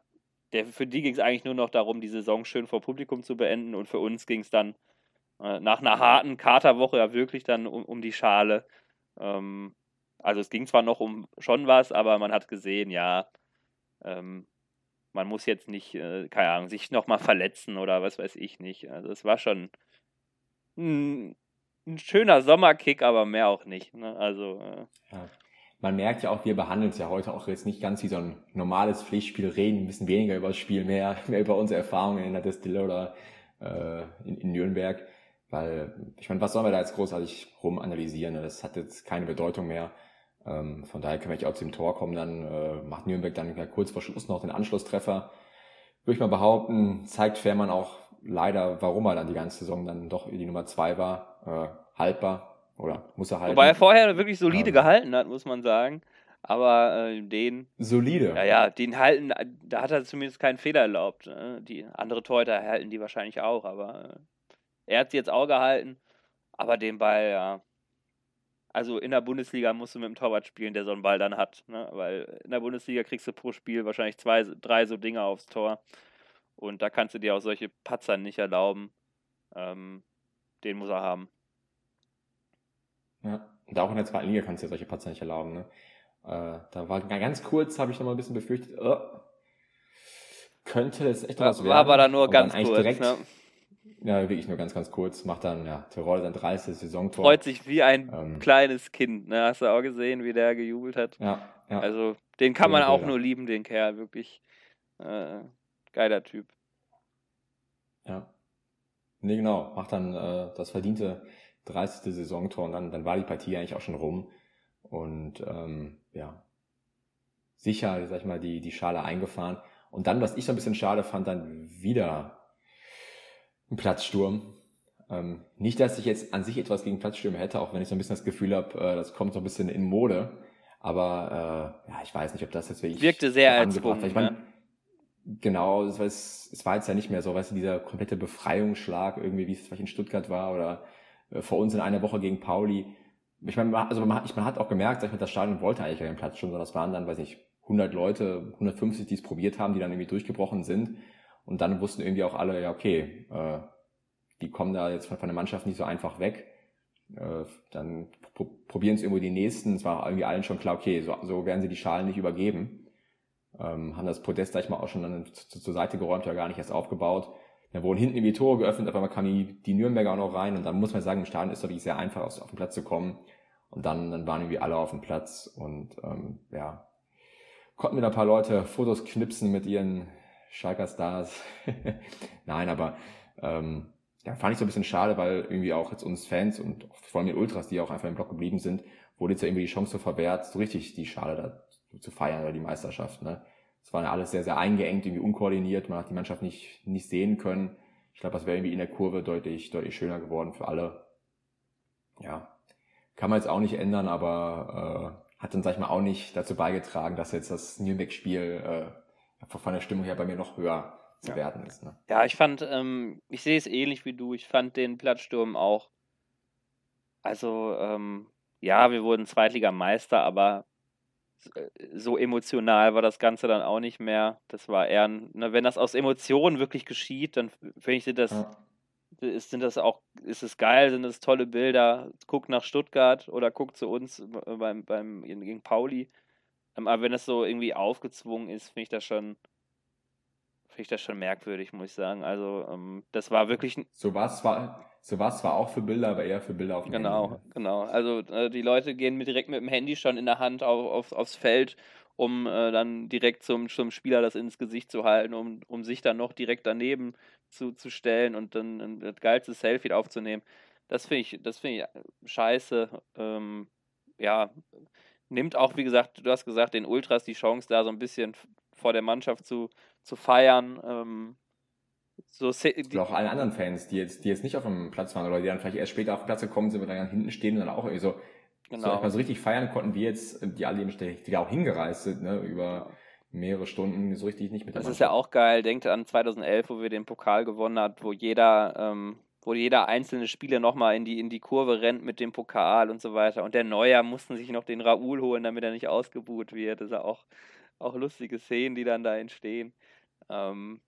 der, für die ging es eigentlich nur noch darum, die Saison schön vor Publikum zu beenden und für uns ging es dann äh, nach einer harten Katerwoche ja wirklich dann um, um die Schale. Ähm, also es ging zwar noch um schon was, aber man hat gesehen, ja, ähm, man muss jetzt nicht, äh, keine Ahnung, sich nochmal verletzen oder was weiß ich nicht. Also es war schon ein, ein schöner Sommerkick, aber mehr auch nicht. Ne? Also äh, ja. Man merkt ja auch, wir behandeln es ja heute auch jetzt nicht ganz wie so ein normales Pflichtspiel, reden ein bisschen weniger über das Spiel, mehr, mehr über unsere Erfahrungen in der Destille oder äh, in, in Nürnberg. Weil, ich meine, was sollen wir da jetzt großartig rumanalysieren? Ne? Das hat jetzt keine Bedeutung mehr. Ähm, von daher können wir nicht auch zum Tor kommen. Dann äh, macht Nürnberg dann ja kurz vor Schluss noch den Anschlusstreffer. Würde ich mal behaupten, zeigt Fährmann auch leider, warum er dann die ganze Saison dann doch die Nummer zwei war. Äh, haltbar oder muss er halten. Wobei er vorher wirklich solide ähm, gehalten hat, muss man sagen. Aber äh, den. Solide. Ja, ja, den halten, da hat er zumindest keinen Fehler erlaubt. Ne? Die andere Torhüter halten die wahrscheinlich auch, aber äh, er hat sie jetzt auch gehalten. Aber den Ball, ja, also in der Bundesliga musst du mit dem Torwart spielen, der so einen Ball dann hat. Ne? Weil in der Bundesliga kriegst du pro Spiel wahrscheinlich zwei, drei so Dinge aufs Tor. Und da kannst du dir auch solche Patzer nicht erlauben. Ähm, den muss er haben. Ja, und auch in der zweiten Liga kannst du dir solche Patzer nicht erlauben. Ne? Äh, da war ganz kurz, habe ich noch mal ein bisschen befürchtet, oh, könnte das echt was werden. War aber da nur ganz kurz. Direkt, ne? Ja, wirklich nur ganz, ganz kurz. Macht dann, ja, Tirol sein 30. Saisontor. Freut sich wie ein ähm, kleines Kind. Ne? Hast du auch gesehen, wie der gejubelt hat? Ja, ja. Also, den kann man auch nur lieben, den Kerl. Wirklich äh, geiler Typ. Ja. Nee, genau. Macht dann äh, das verdiente 30. Saisontor und dann, dann war die Partie eigentlich auch schon rum. Und ähm, ja, sicher, sag ich mal, die, die Schale eingefahren. Und dann, was ich so ein bisschen schade fand, dann wieder ein Platzsturm. Ähm, nicht, dass ich jetzt an sich etwas gegen Platzstürme hätte, auch wenn ich so ein bisschen das Gefühl habe, äh, das kommt so ein bisschen in Mode. Aber äh, ja, ich weiß nicht, ob das jetzt wirklich. Wirkte sehr erzwungen. Ich meine, ne? genau, es war, es war jetzt ja nicht mehr so, weißt du, dieser komplette Befreiungsschlag irgendwie, wie es vielleicht in Stuttgart war oder äh, vor uns in einer Woche gegen Pauli. Ich meine, also man, hat, man hat auch gemerkt, dass ich mit das Stadion wollte eigentlich keinen Platzsturm, sondern das waren dann, weiß ich, 100 Leute, 150, die es probiert haben, die dann irgendwie durchgebrochen sind. Und dann wussten irgendwie auch alle, ja, okay, äh, die kommen da jetzt von, der Mannschaft nicht so einfach weg. Äh, dann pro probieren es irgendwo die nächsten. Es war irgendwie allen schon klar, okay, so, so werden sie die Schalen nicht übergeben. Ähm, haben das Podest gleich mal auch schon dann zu, zur Seite geräumt, ja gar nicht erst aufgebaut. Dann wurden hinten irgendwie Tore geöffnet, aber man kam die, die Nürnberger auch noch rein und dann muss man sagen, im Stadion ist es wirklich sehr einfach, auf, auf den Platz zu kommen. Und dann, dann waren irgendwie alle auf dem Platz und ähm, ja, konnten mir ein paar Leute Fotos knipsen mit ihren Schalker Stars. Nein, aber ähm, ja, fand ich so ein bisschen schade, weil irgendwie auch jetzt uns Fans und vor allem die Ultras, die auch einfach im Block geblieben sind, wurde jetzt ja irgendwie die Chance so verwehrt, so richtig die Schale da zu feiern oder die Meisterschaft. Ne? Es war ja alles sehr, sehr eingeengt, irgendwie unkoordiniert, man hat die Mannschaft nicht, nicht sehen können. Ich glaube, das wäre irgendwie in der Kurve deutlich, deutlich schöner geworden für alle. Ja, kann man jetzt auch nicht ändern, aber äh, hat dann, sag ich mal, auch nicht dazu beigetragen, dass jetzt das Nürnberg-Spiel äh, von der Stimmung her bei mir noch höher zu ja. werden ist. Ne? Ja, ich fand, ähm, ich sehe es ähnlich wie du. Ich fand den Platzsturm auch. Also, ähm, ja, wir wurden Zweitligameister, aber äh, so emotional war das Ganze dann auch nicht mehr. Das war eher, ne, wenn das aus Emotionen wirklich geschieht, dann finde ich, sind das, ja. ist, sind das auch, ist es geil, sind das tolle Bilder. Guckt nach Stuttgart oder guckt zu uns beim, beim, gegen Pauli. Ähm, aber wenn es so irgendwie aufgezwungen ist, finde ich das schon, finde ich das schon merkwürdig, muss ich sagen. Also ähm, das war wirklich. So war es zwar, so war zwar auch für Bilder, aber eher für Bilder auf dem genau, Handy. Genau, genau. Also äh, die Leute gehen mit, direkt mit dem Handy schon in der Hand auf, auf, aufs Feld, um äh, dann direkt zum, zum Spieler das ins Gesicht zu halten, um, um sich dann noch direkt daneben zu, zu stellen und dann ein, das geilste Selfie aufzunehmen. Das finde ich, das finde ich scheiße. Ähm, ja, nimmt auch, wie gesagt, du hast gesagt, den Ultras die Chance, da so ein bisschen vor der Mannschaft zu, zu feiern. Ähm, so die, auch allen anderen Fans, die jetzt, die jetzt nicht auf dem Platz waren oder die dann vielleicht erst später auf den Platz gekommen sind, und dann hinten stehen und dann auch irgendwie so, genau. so, so richtig feiern konnten, wir jetzt, die alle die da auch hingereist sind, ne, über mehrere Stunden so richtig nicht mit der Das ist ja auch geil. Denkt an 2011, wo wir den Pokal gewonnen haben, wo jeder, ähm, wo jeder einzelne Spieler nochmal in die, in die Kurve rennt mit dem Pokal und so weiter. Und der Neuer mussten sich noch den Raoul holen, damit er nicht ausgebuht wird. Das ist ja auch, auch lustige Szenen, die dann da entstehen. Ähm,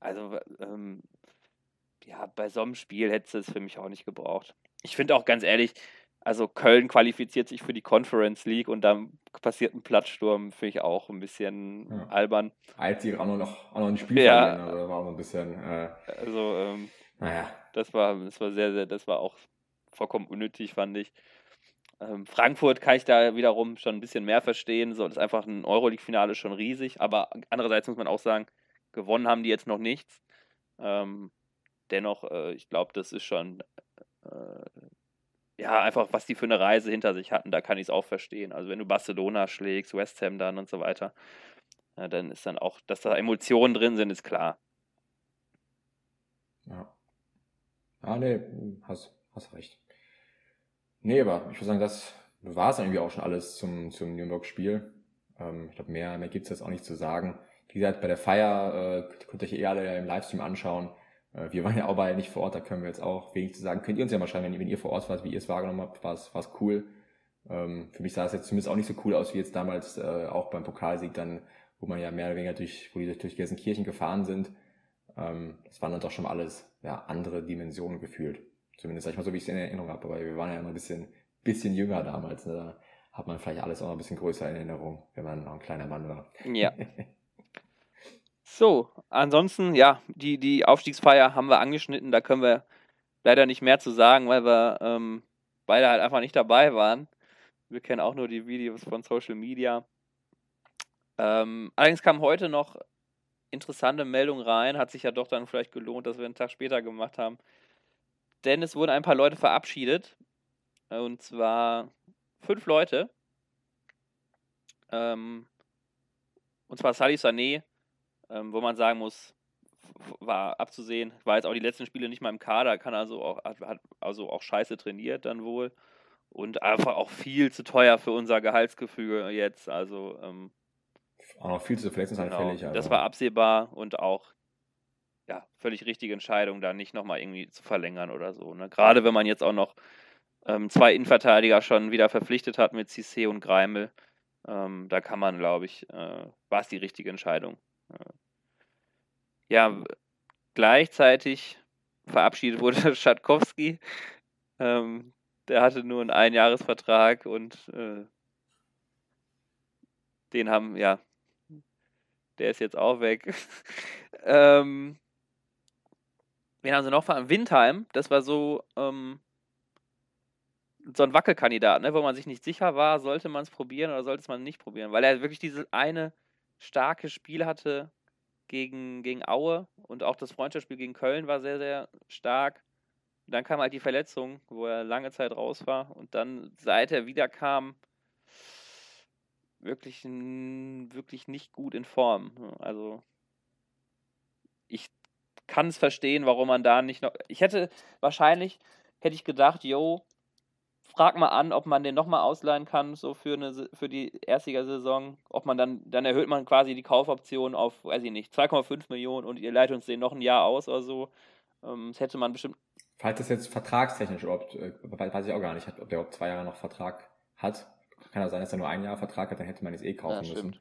also, ähm, ja, bei so einem Spiel hätte es für mich auch nicht gebraucht. Ich finde auch ganz ehrlich, also Köln qualifiziert sich für die Conference League und dann passiert ein Plattsturm, finde ich auch ein bisschen ja. albern. Als sie auch noch, auch noch ein Spiel ja. verlieren, also war auch ein bisschen. Äh, also, ähm, naja. Das war, das war sehr, sehr, das war auch vollkommen unnötig, fand ich. Ähm, Frankfurt kann ich da wiederum schon ein bisschen mehr verstehen. So, das ist einfach ein Euroleague-Finale schon riesig, aber andererseits muss man auch sagen, gewonnen haben die jetzt noch nichts. Ähm, dennoch, äh, ich glaube, das ist schon äh, ja, einfach, was die für eine Reise hinter sich hatten, da kann ich es auch verstehen. Also wenn du Barcelona schlägst, West Ham dann und so weiter, ja, dann ist dann auch, dass da Emotionen drin sind, ist klar. Ja. Ah, nee, hast, hast recht. Nee, aber ich würde sagen, das war es irgendwie auch schon alles zum, zum Nürnberg-Spiel. Ähm, ich glaube, mehr, mehr gibt es jetzt auch nicht zu sagen. Wie gesagt, bei der Feier äh, könnt ihr euch eh alle im Livestream anschauen. Äh, wir waren ja auch beide nicht vor Ort, da können wir jetzt auch wenig zu sagen. Könnt ihr uns ja mal schreiben, wenn, wenn ihr vor Ort wart, wie ihr es wahrgenommen habt, war es, cool. Ähm, für mich sah es jetzt zumindest auch nicht so cool aus wie jetzt damals äh, auch beim Pokalsieg dann, wo man ja mehr oder weniger durch, wo die durch Gelsenkirchen gefahren sind. Ähm, das waren dann doch schon mal alles ja, andere Dimensionen gefühlt. Zumindest sag ich mal so, wie ich es in Erinnerung habe, aber wir waren ja immer ein bisschen, bisschen jünger damals. Ne? Da hat man vielleicht alles auch noch ein bisschen größer in Erinnerung, wenn man noch ein kleiner Mann war. Ja. So, ansonsten, ja, die, die Aufstiegsfeier haben wir angeschnitten, da können wir leider nicht mehr zu sagen, weil wir ähm, beide halt einfach nicht dabei waren. Wir kennen auch nur die Videos von Social Media. Ähm, allerdings kam heute noch interessante Meldung rein, hat sich ja doch dann vielleicht gelohnt, dass wir einen Tag später gemacht haben. Denn es wurden ein paar Leute verabschiedet. Und zwar fünf Leute. Ähm, und zwar Salih Sané, ähm, wo man sagen muss, war abzusehen, war jetzt auch die letzten Spiele nicht mal im Kader, kann also auch, hat, also auch scheiße trainiert dann wohl. Und einfach auch viel zu teuer für unser Gehaltsgefüge jetzt. Also ähm, auch noch viel zu verletzungsanfällig. Genau, das war absehbar und auch ja, völlig richtige Entscheidung, da nicht nochmal irgendwie zu verlängern oder so. Ne? Gerade wenn man jetzt auch noch ähm, zwei Innenverteidiger schon wieder verpflichtet hat mit Cissé und Greimel. Ähm, da kann man, glaube ich, äh, war es die richtige Entscheidung. Ja, gleichzeitig verabschiedet wurde Schatkowski. Ähm, der hatte nur einen Einjahresvertrag und äh, den haben, ja, der ist jetzt auch weg. ähm, wen haben sie noch vor? Windheim, das war so, ähm, so ein Wackelkandidat, ne, wo man sich nicht sicher war, sollte man es probieren oder sollte man nicht probieren, weil er wirklich dieses eine starkes Spiel hatte gegen, gegen Aue und auch das Freundschaftsspiel gegen Köln war sehr, sehr stark. Dann kam halt die Verletzung, wo er lange Zeit raus war und dann, seit er wieder kam, wirklich, wirklich nicht gut in Form. Also ich kann es verstehen, warum man da nicht noch. Ich hätte wahrscheinlich, hätte ich gedacht, yo, frag mal an, ob man den nochmal ausleihen kann, so für, eine, für die Erstligasaison. Ob man dann, dann erhöht man quasi die Kaufoption auf, weiß ich nicht, 2,5 Millionen und ihr leitet uns den noch ein Jahr aus oder so. Ähm, das hätte man bestimmt. Falls das jetzt vertragstechnisch überhaupt, äh, weiß ich auch gar nicht, ob der überhaupt zwei Jahre noch Vertrag hat. Kann ja sein, dass er nur ein Jahr Vertrag hat, dann hätte man es eh kaufen ja, müssen.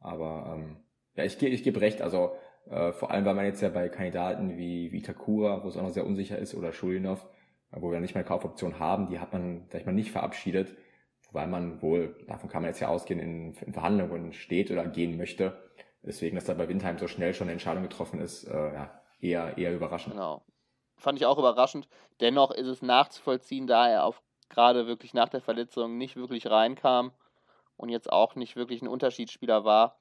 Aber ähm, ja, ich, ich gebe recht, also äh, vor allem, weil man jetzt ja bei Kandidaten wie, wie Takura, wo es auch noch sehr unsicher ist, oder Schulinov, wo wir nicht mehr Kaufoption haben, die hat man, sag ich mal, nicht verabschiedet, weil man wohl, davon kann man jetzt ja ausgehen, in, in Verhandlungen steht oder gehen möchte. Deswegen, dass da bei Windheim so schnell schon eine Entscheidung getroffen ist, äh, ja, eher, eher überraschend. Genau. Fand ich auch überraschend. Dennoch ist es nachzuvollziehen, da er auf gerade wirklich nach der Verletzung nicht wirklich reinkam und jetzt auch nicht wirklich ein Unterschiedsspieler war.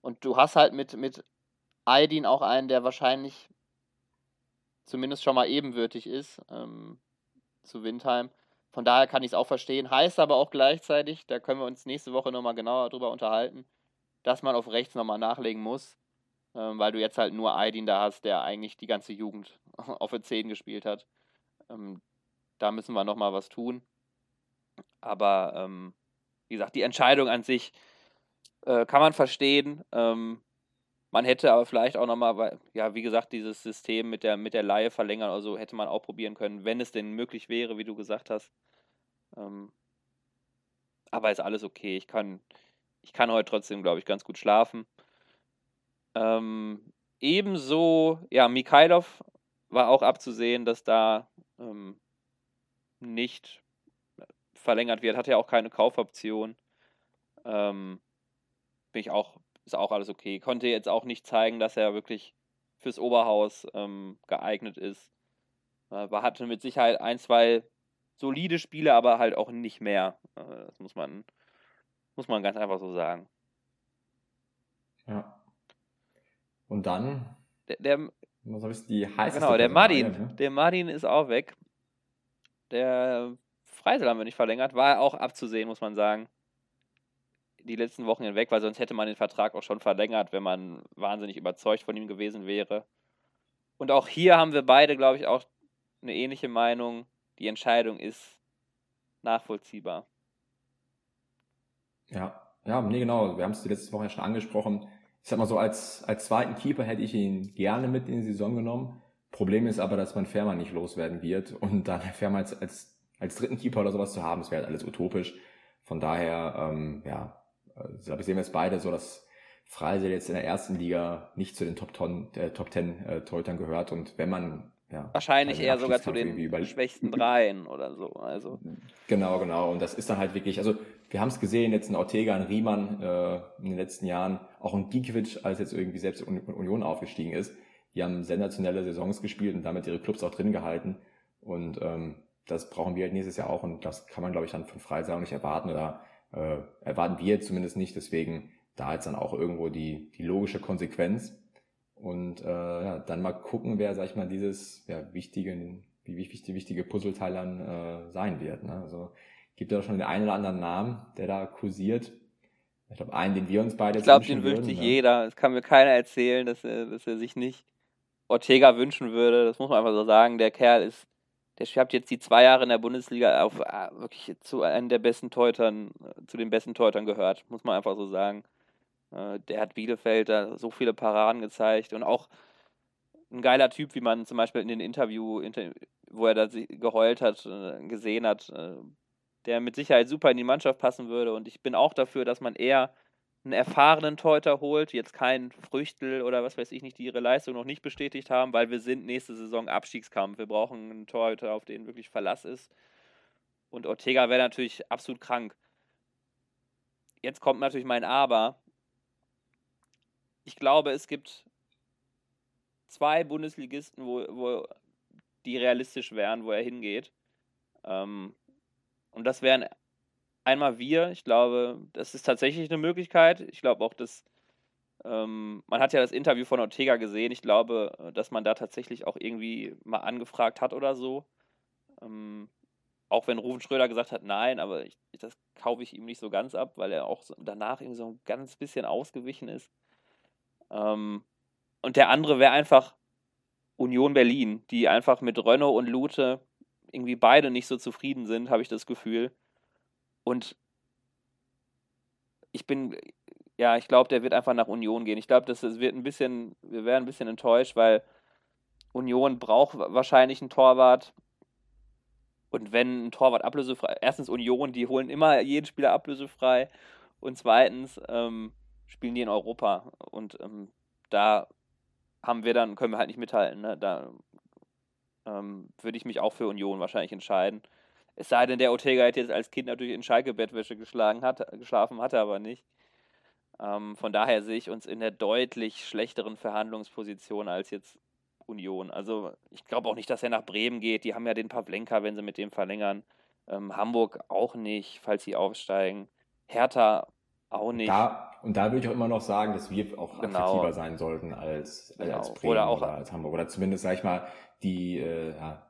Und du hast halt mit, mit Aydin auch einen, der wahrscheinlich zumindest schon mal ebenwürdig ist ähm, zu Windheim. Von daher kann ich es auch verstehen. Heißt aber auch gleichzeitig, da können wir uns nächste Woche nochmal genauer drüber unterhalten, dass man auf rechts nochmal nachlegen muss, ähm, weil du jetzt halt nur Aydin da hast, der eigentlich die ganze Jugend auf der 10 gespielt hat. Ähm, da müssen wir nochmal was tun. Aber ähm, wie gesagt, die Entscheidung an sich Äh, kann man verstehen. Ähm, man hätte aber vielleicht auch nochmal, ja, wie gesagt, dieses System mit der, mit der Laie verlängern oder so hätte man auch probieren können, wenn es denn möglich wäre, wie du gesagt hast. Ähm, aber ist alles okay. Ich kann, ich kann heute trotzdem, glaube ich, ganz gut schlafen. Ähm, ebenso, ja, Mikhailov war auch abzusehen, dass da ähm, nicht verlängert wird. Hat ja auch keine Kaufoption. Ähm, bin ich auch, ist auch alles okay. Konnte jetzt auch nicht zeigen, dass er wirklich fürs Oberhaus ähm, geeignet ist. Äh, hatte mit Sicherheit ein, zwei solide Spiele, aber halt auch nicht mehr. Äh, das muss man, muss man ganz einfach so sagen. Ja. Und dann? Der, der was ich, die heißeste Genau, der Martin. Ne? Der Martin ist auch weg. Der Freisel haben wir nicht verlängert. War auch abzusehen, muss man sagen. Die letzten Wochen hinweg, weil sonst hätte man den Vertrag auch schon verlängert, wenn man wahnsinnig überzeugt von ihm gewesen wäre. Und auch hier haben wir beide, glaube ich, auch eine ähnliche Meinung. Die Entscheidung ist nachvollziehbar. Ja, ja, nee, genau. Wir haben es die letzte Woche ja schon angesprochen. Ich sag mal so, als, als zweiten Keeper hätte ich ihn gerne mit in die Saison genommen. Problem ist aber, dass man Fährmann nicht loswerden wird und dann Fährmann als, als, als dritten Keeper oder sowas zu haben, das wäre halt alles utopisch. Von daher, ähm, ja, äh, glaube ich, sehen wir es beide so, dass Freisel jetzt in der ersten Liga nicht zu den Top, Ton, äh, Top Ten äh, Torhütern gehört und wenn man ja, Wahrscheinlich eher sogar zu den schwächsten dreien oder so. Also. Genau, genau. Und das ist dann halt wirklich, also wir haben es gesehen, jetzt ein Ortega, ein Riemann äh, in den letzten Jahren, auch ein Gikiewicz, als jetzt irgendwie selbst Union aufgestiegen ist. Die haben sensationelle Saisons gespielt und damit ihre Clubs auch drin gehalten. Und ähm, das brauchen wir halt nächstes Jahr auch und das kann man, glaube ich, dann von Freisau nicht erwarten oder äh, erwarten wir zumindest nicht. Deswegen da jetzt dann auch irgendwo die, die logische Konsequenz. Und äh, ja, dann mal gucken, wer, sag ich mal, dieses ja, wichtige, wie wichtig die wichtige Puzzleteil dann äh, sein wird. Ne? Also gibt ja schon den einen oder anderen Namen, der da kursiert. Ich glaube, einen, den wir uns beide Ich glaube, den wünscht sich ne? jeder. Es kann mir keiner erzählen, dass er, dass er sich nicht Ortega wünschen würde. Das muss man einfach so sagen. Der Kerl ist, der schwärmt jetzt die zwei Jahre in der Bundesliga auf äh, wirklich zu einem der besten Teutern, zu den besten Teutern gehört, muss man einfach so sagen. Äh, der hat Bielefeld da so viele Paraden gezeigt und auch ein geiler Typ, wie man zum Beispiel in den Interview, wo er da geheult hat, äh, gesehen hat, äh, der mit Sicherheit super in die Mannschaft passen würde. Und ich bin auch dafür, dass man eher einen erfahrenen Torhüter holt, jetzt keinen Früchtel oder was weiß ich nicht, die ihre Leistung noch nicht bestätigt haben, weil wir sind nächste Saison Abstiegskampf. Wir brauchen einen Torhüter, auf den wirklich Verlass ist. Und Ortega wäre natürlich absolut krank. Jetzt kommt natürlich mein Aber ich glaube, es gibt zwei Bundesligisten, wo, wo die realistisch wären, wo er hingeht. Ähm, und das wären einmal wir. Ich glaube, das ist tatsächlich eine Möglichkeit. Ich glaube auch, dass ähm, man hat ja das Interview von Ortega gesehen. Ich glaube, dass man da tatsächlich auch irgendwie mal angefragt hat oder so. Ähm, auch wenn Rufen Schröder gesagt hat, nein, aber ich, das kaufe ich ihm nicht so ganz ab, weil er auch so danach irgendwie so ein ganz bisschen ausgewichen ist. Ähm, und der andere wäre einfach Union Berlin, die einfach mit Renault und Lute irgendwie beide nicht so zufrieden sind, habe ich das Gefühl. Und ich bin, ja, ich glaube, der wird einfach nach Union gehen. Ich glaube, das wird ein bisschen, wir werden ein bisschen enttäuscht, weil Union braucht wahrscheinlich einen Torwart. Und wenn ein Torwart ablösefrei, erstens Union, die holen immer jeden Spieler ablösefrei. Und zweitens, ähm, spielen die in Europa. Und ähm, da haben wir dann, können wir halt nicht mithalten. Ne? Da ähm, würde ich mich auch für Union wahrscheinlich entscheiden. Es sei denn, der Ortega hätte jetzt als Kind natürlich in Schalke-Bettwäsche geschlagen, hat, geschlafen, hatte aber nicht. Ähm, von daher sehe ich uns in der deutlich schlechteren Verhandlungsposition als jetzt Union. Also ich glaube auch nicht, dass er nach Bremen geht. Die haben ja den Pavlenka, wenn sie mit dem verlängern. Ähm, Hamburg auch nicht, falls sie aufsteigen. Hertha auch nicht. Da, und da würde ich auch immer noch sagen, dass wir auch genau. attraktiver sein sollten als, genau. als Bremen oder, auch, oder als Hamburg. Oder zumindest, sag ich mal, die, äh, ja,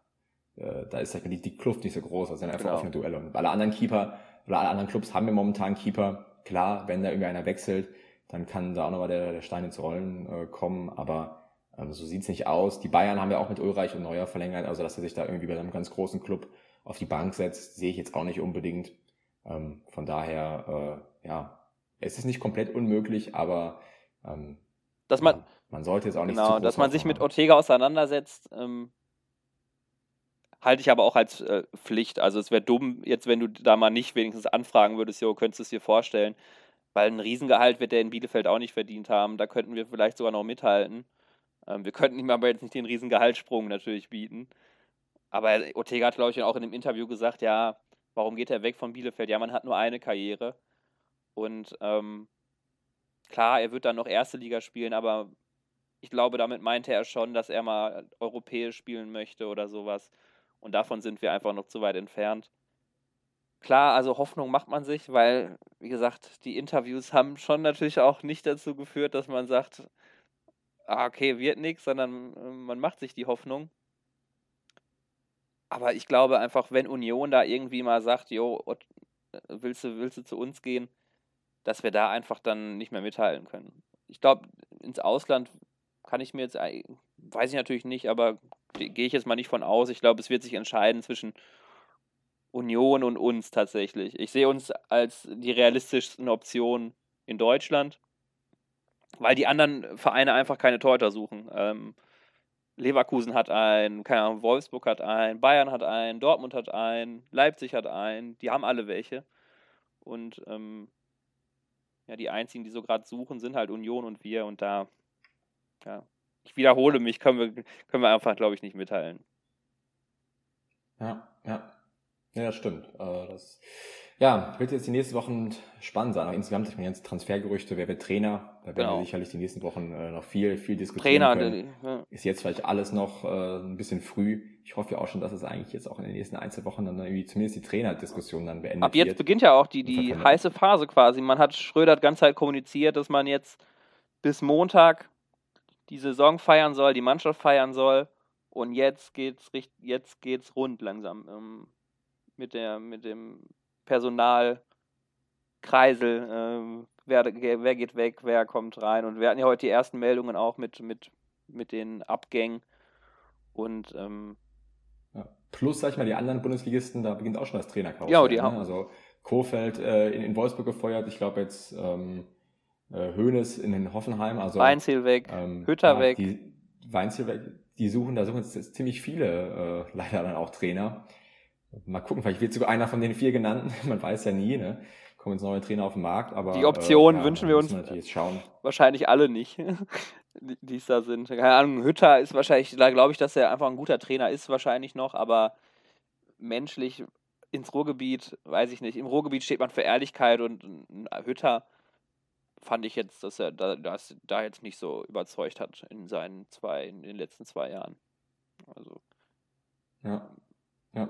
äh, da ist sag mal, die, die Kluft nicht so groß, das sind einfach genau. offene Duelle. Und alle anderen Keeper oder alle anderen Clubs haben wir momentan Keeper. Klar, wenn da irgendwie einer wechselt, dann kann da auch nochmal der, der Stein ins Rollen äh, kommen, aber ähm, so sieht's nicht aus. Die Bayern haben ja auch mit Ulreich und Neuer verlängert, also dass er sich da irgendwie bei einem ganz großen Club auf die Bank setzt, sehe ich jetzt auch nicht unbedingt. Ähm, von daher, äh, ja, es ist nicht komplett unmöglich, aber ähm, dass man, ja, man sollte jetzt auch nicht genau, dass man sich mit Ortega auseinandersetzt, ähm, halte ich aber auch als äh, Pflicht. Also es wäre dumm, jetzt wenn du da mal nicht wenigstens anfragen würdest, jo, könntest du es dir vorstellen, weil ein Riesengehalt wird der in Bielefeld auch nicht verdient haben. Da könnten wir vielleicht sogar noch mithalten. Ähm, wir könnten ihm aber jetzt nicht den Riesengehaltssprung natürlich bieten. Aber Ortega hat, glaube ich, auch in einem Interview gesagt, ja, warum geht er weg von Bielefeld? Ja, man hat nur eine Karriere. Und ähm, klar, er wird dann noch erste Liga spielen, aber ich glaube, damit meinte er schon, dass er mal europäisch spielen möchte oder sowas. Und davon sind wir einfach noch zu weit entfernt. Klar, also Hoffnung macht man sich, weil, wie gesagt, die Interviews haben schon natürlich auch nicht dazu geführt, dass man sagt, ah, okay, wird nichts, sondern äh, man macht sich die Hoffnung. Aber ich glaube einfach, wenn Union da irgendwie mal sagt, jo, willst du, willst du zu uns gehen, dass wir da einfach dann nicht mehr mithalten können. Ich glaube, ins Ausland kann ich mir jetzt, weiß ich natürlich nicht, aber gehe ich jetzt mal nicht von aus. Ich glaube, es wird sich entscheiden zwischen Union und uns tatsächlich. Ich sehe uns als die realistischsten Optionen in Deutschland, weil die anderen Vereine einfach keine Torhüter suchen. Ähm, Leverkusen hat einen, keine Ahnung, Wolfsburg hat einen, Bayern hat einen, Dortmund hat einen, Leipzig hat einen, die haben alle welche. Und ähm, ja, die einzigen, die so gerade suchen, sind halt Union und wir und da, ja, ich wiederhole mich, können wir, können wir einfach, glaube ich, nicht mitteilen. Ja, ja. Ja, das stimmt. Äh, das ja, wird jetzt die nächsten Wochen spannend sein. Auch insgesamt, ich meine jetzt Transfergerüchte, wer wird Trainer? Da werden genau. wir sicherlich die nächsten Wochen äh, noch viel, viel diskutieren Trainer, können. Ja. Ist jetzt vielleicht alles noch äh, ein bisschen früh. Ich hoffe ja auch schon, dass es eigentlich jetzt auch in den nächsten ein, zwei Wochen dann irgendwie zumindest die Trainerdiskussion dann beendet Ab jetzt wird. beginnt ja auch die, die heiße Phase quasi. Man hat Schröder die ganze Zeit kommuniziert, dass man jetzt bis Montag die Saison feiern soll, die Mannschaft feiern soll. Und jetzt geht's jetzt geht's rund langsam ähm, mit der mit dem Personalkreisel. Ähm, wer, wer geht weg, wer kommt rein. Und wir hatten ja heute die ersten Meldungen auch mit, mit, mit den Abgängen. Und ähm, ja. Plus, sag ich mal, die anderen Bundesligisten, da beginnt auch schon das Trainerchaos. Ja, die ne? haben. Also Kofeld äh, in, in Wolfsburg gefeuert, ich glaube jetzt ähm, äh, Hoeneß in den Hoffenheim. Also, Weinziel weg, ähm, Hütter ja, weg. Die, Weinziel weg, die suchen, da suchen jetzt ziemlich viele äh, leider dann auch Trainer. Mal gucken, vielleicht wird sogar einer von den vier genannten. Man weiß ja nie, ne? Kommen jetzt neue Trainer auf den Markt, aber. Die Option äh, ja, wünschen wir uns schauen. wahrscheinlich alle nicht, die es da sind. Keine Ahnung, Hütter ist wahrscheinlich, da glaube ich, dass er einfach ein guter Trainer ist, wahrscheinlich noch, aber menschlich ins Ruhrgebiet, weiß ich nicht. Im Ruhrgebiet steht man für Ehrlichkeit und Hütter fand ich jetzt, dass er da, dass, da jetzt nicht so überzeugt hat in seinen zwei, in den letzten zwei Jahren. Also. Ja. Ja,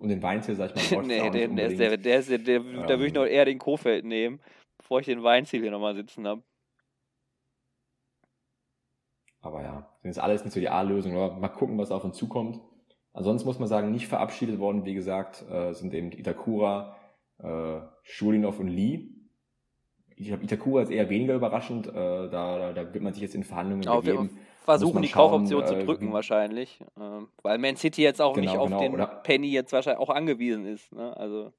und den Weinziel, sag ich mal, nee, der, der, der, der der, der, ähm, da würde ich noch eher den Kofeld nehmen, bevor ich den Weinziel hier nochmal sitzen habe. Aber ja, das ist alles nicht so die A-Lösung, aber mal gucken, was auf uns zukommt. Ansonsten muss man sagen, nicht verabschiedet worden, wie gesagt, äh, sind eben Itakura, äh, Schulinov und Lee. Ich glaube, Itakura ist eher weniger überraschend, äh, da, da, wird man sich jetzt in Verhandlungen auf, begeben versuchen, die schauen, Kaufoption äh, zu drücken wahrscheinlich. Äh, weil Man City jetzt auch genau, nicht auf genau, den oder? Penny jetzt wahrscheinlich auch angewiesen ist. Ne? Also.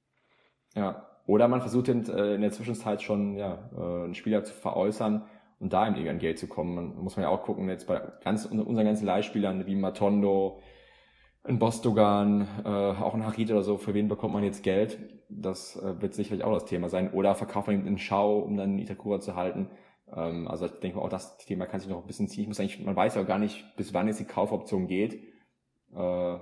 Ja, oder man versucht äh, in der Zwischenzeit schon ja, äh, einen Spieler zu veräußern und da eben an Geld zu kommen. Man, muss man ja auch gucken, jetzt bei ganz, unseren ganzen Leihspielern wie Matondo, ein Bostogan, äh, auch ein Harit oder so, für wen bekommt man jetzt Geld? Das äh, wird sicherlich auch das Thema sein. Oder verkauft man ihn in Schau, um dann Itakura zu halten. Ähm, also ich denke mal, auch das Thema kann sich noch ein bisschen ziehen. Ich muss eigentlich, man weiß ja gar nicht, bis wann jetzt die Kaufoption geht. Äh,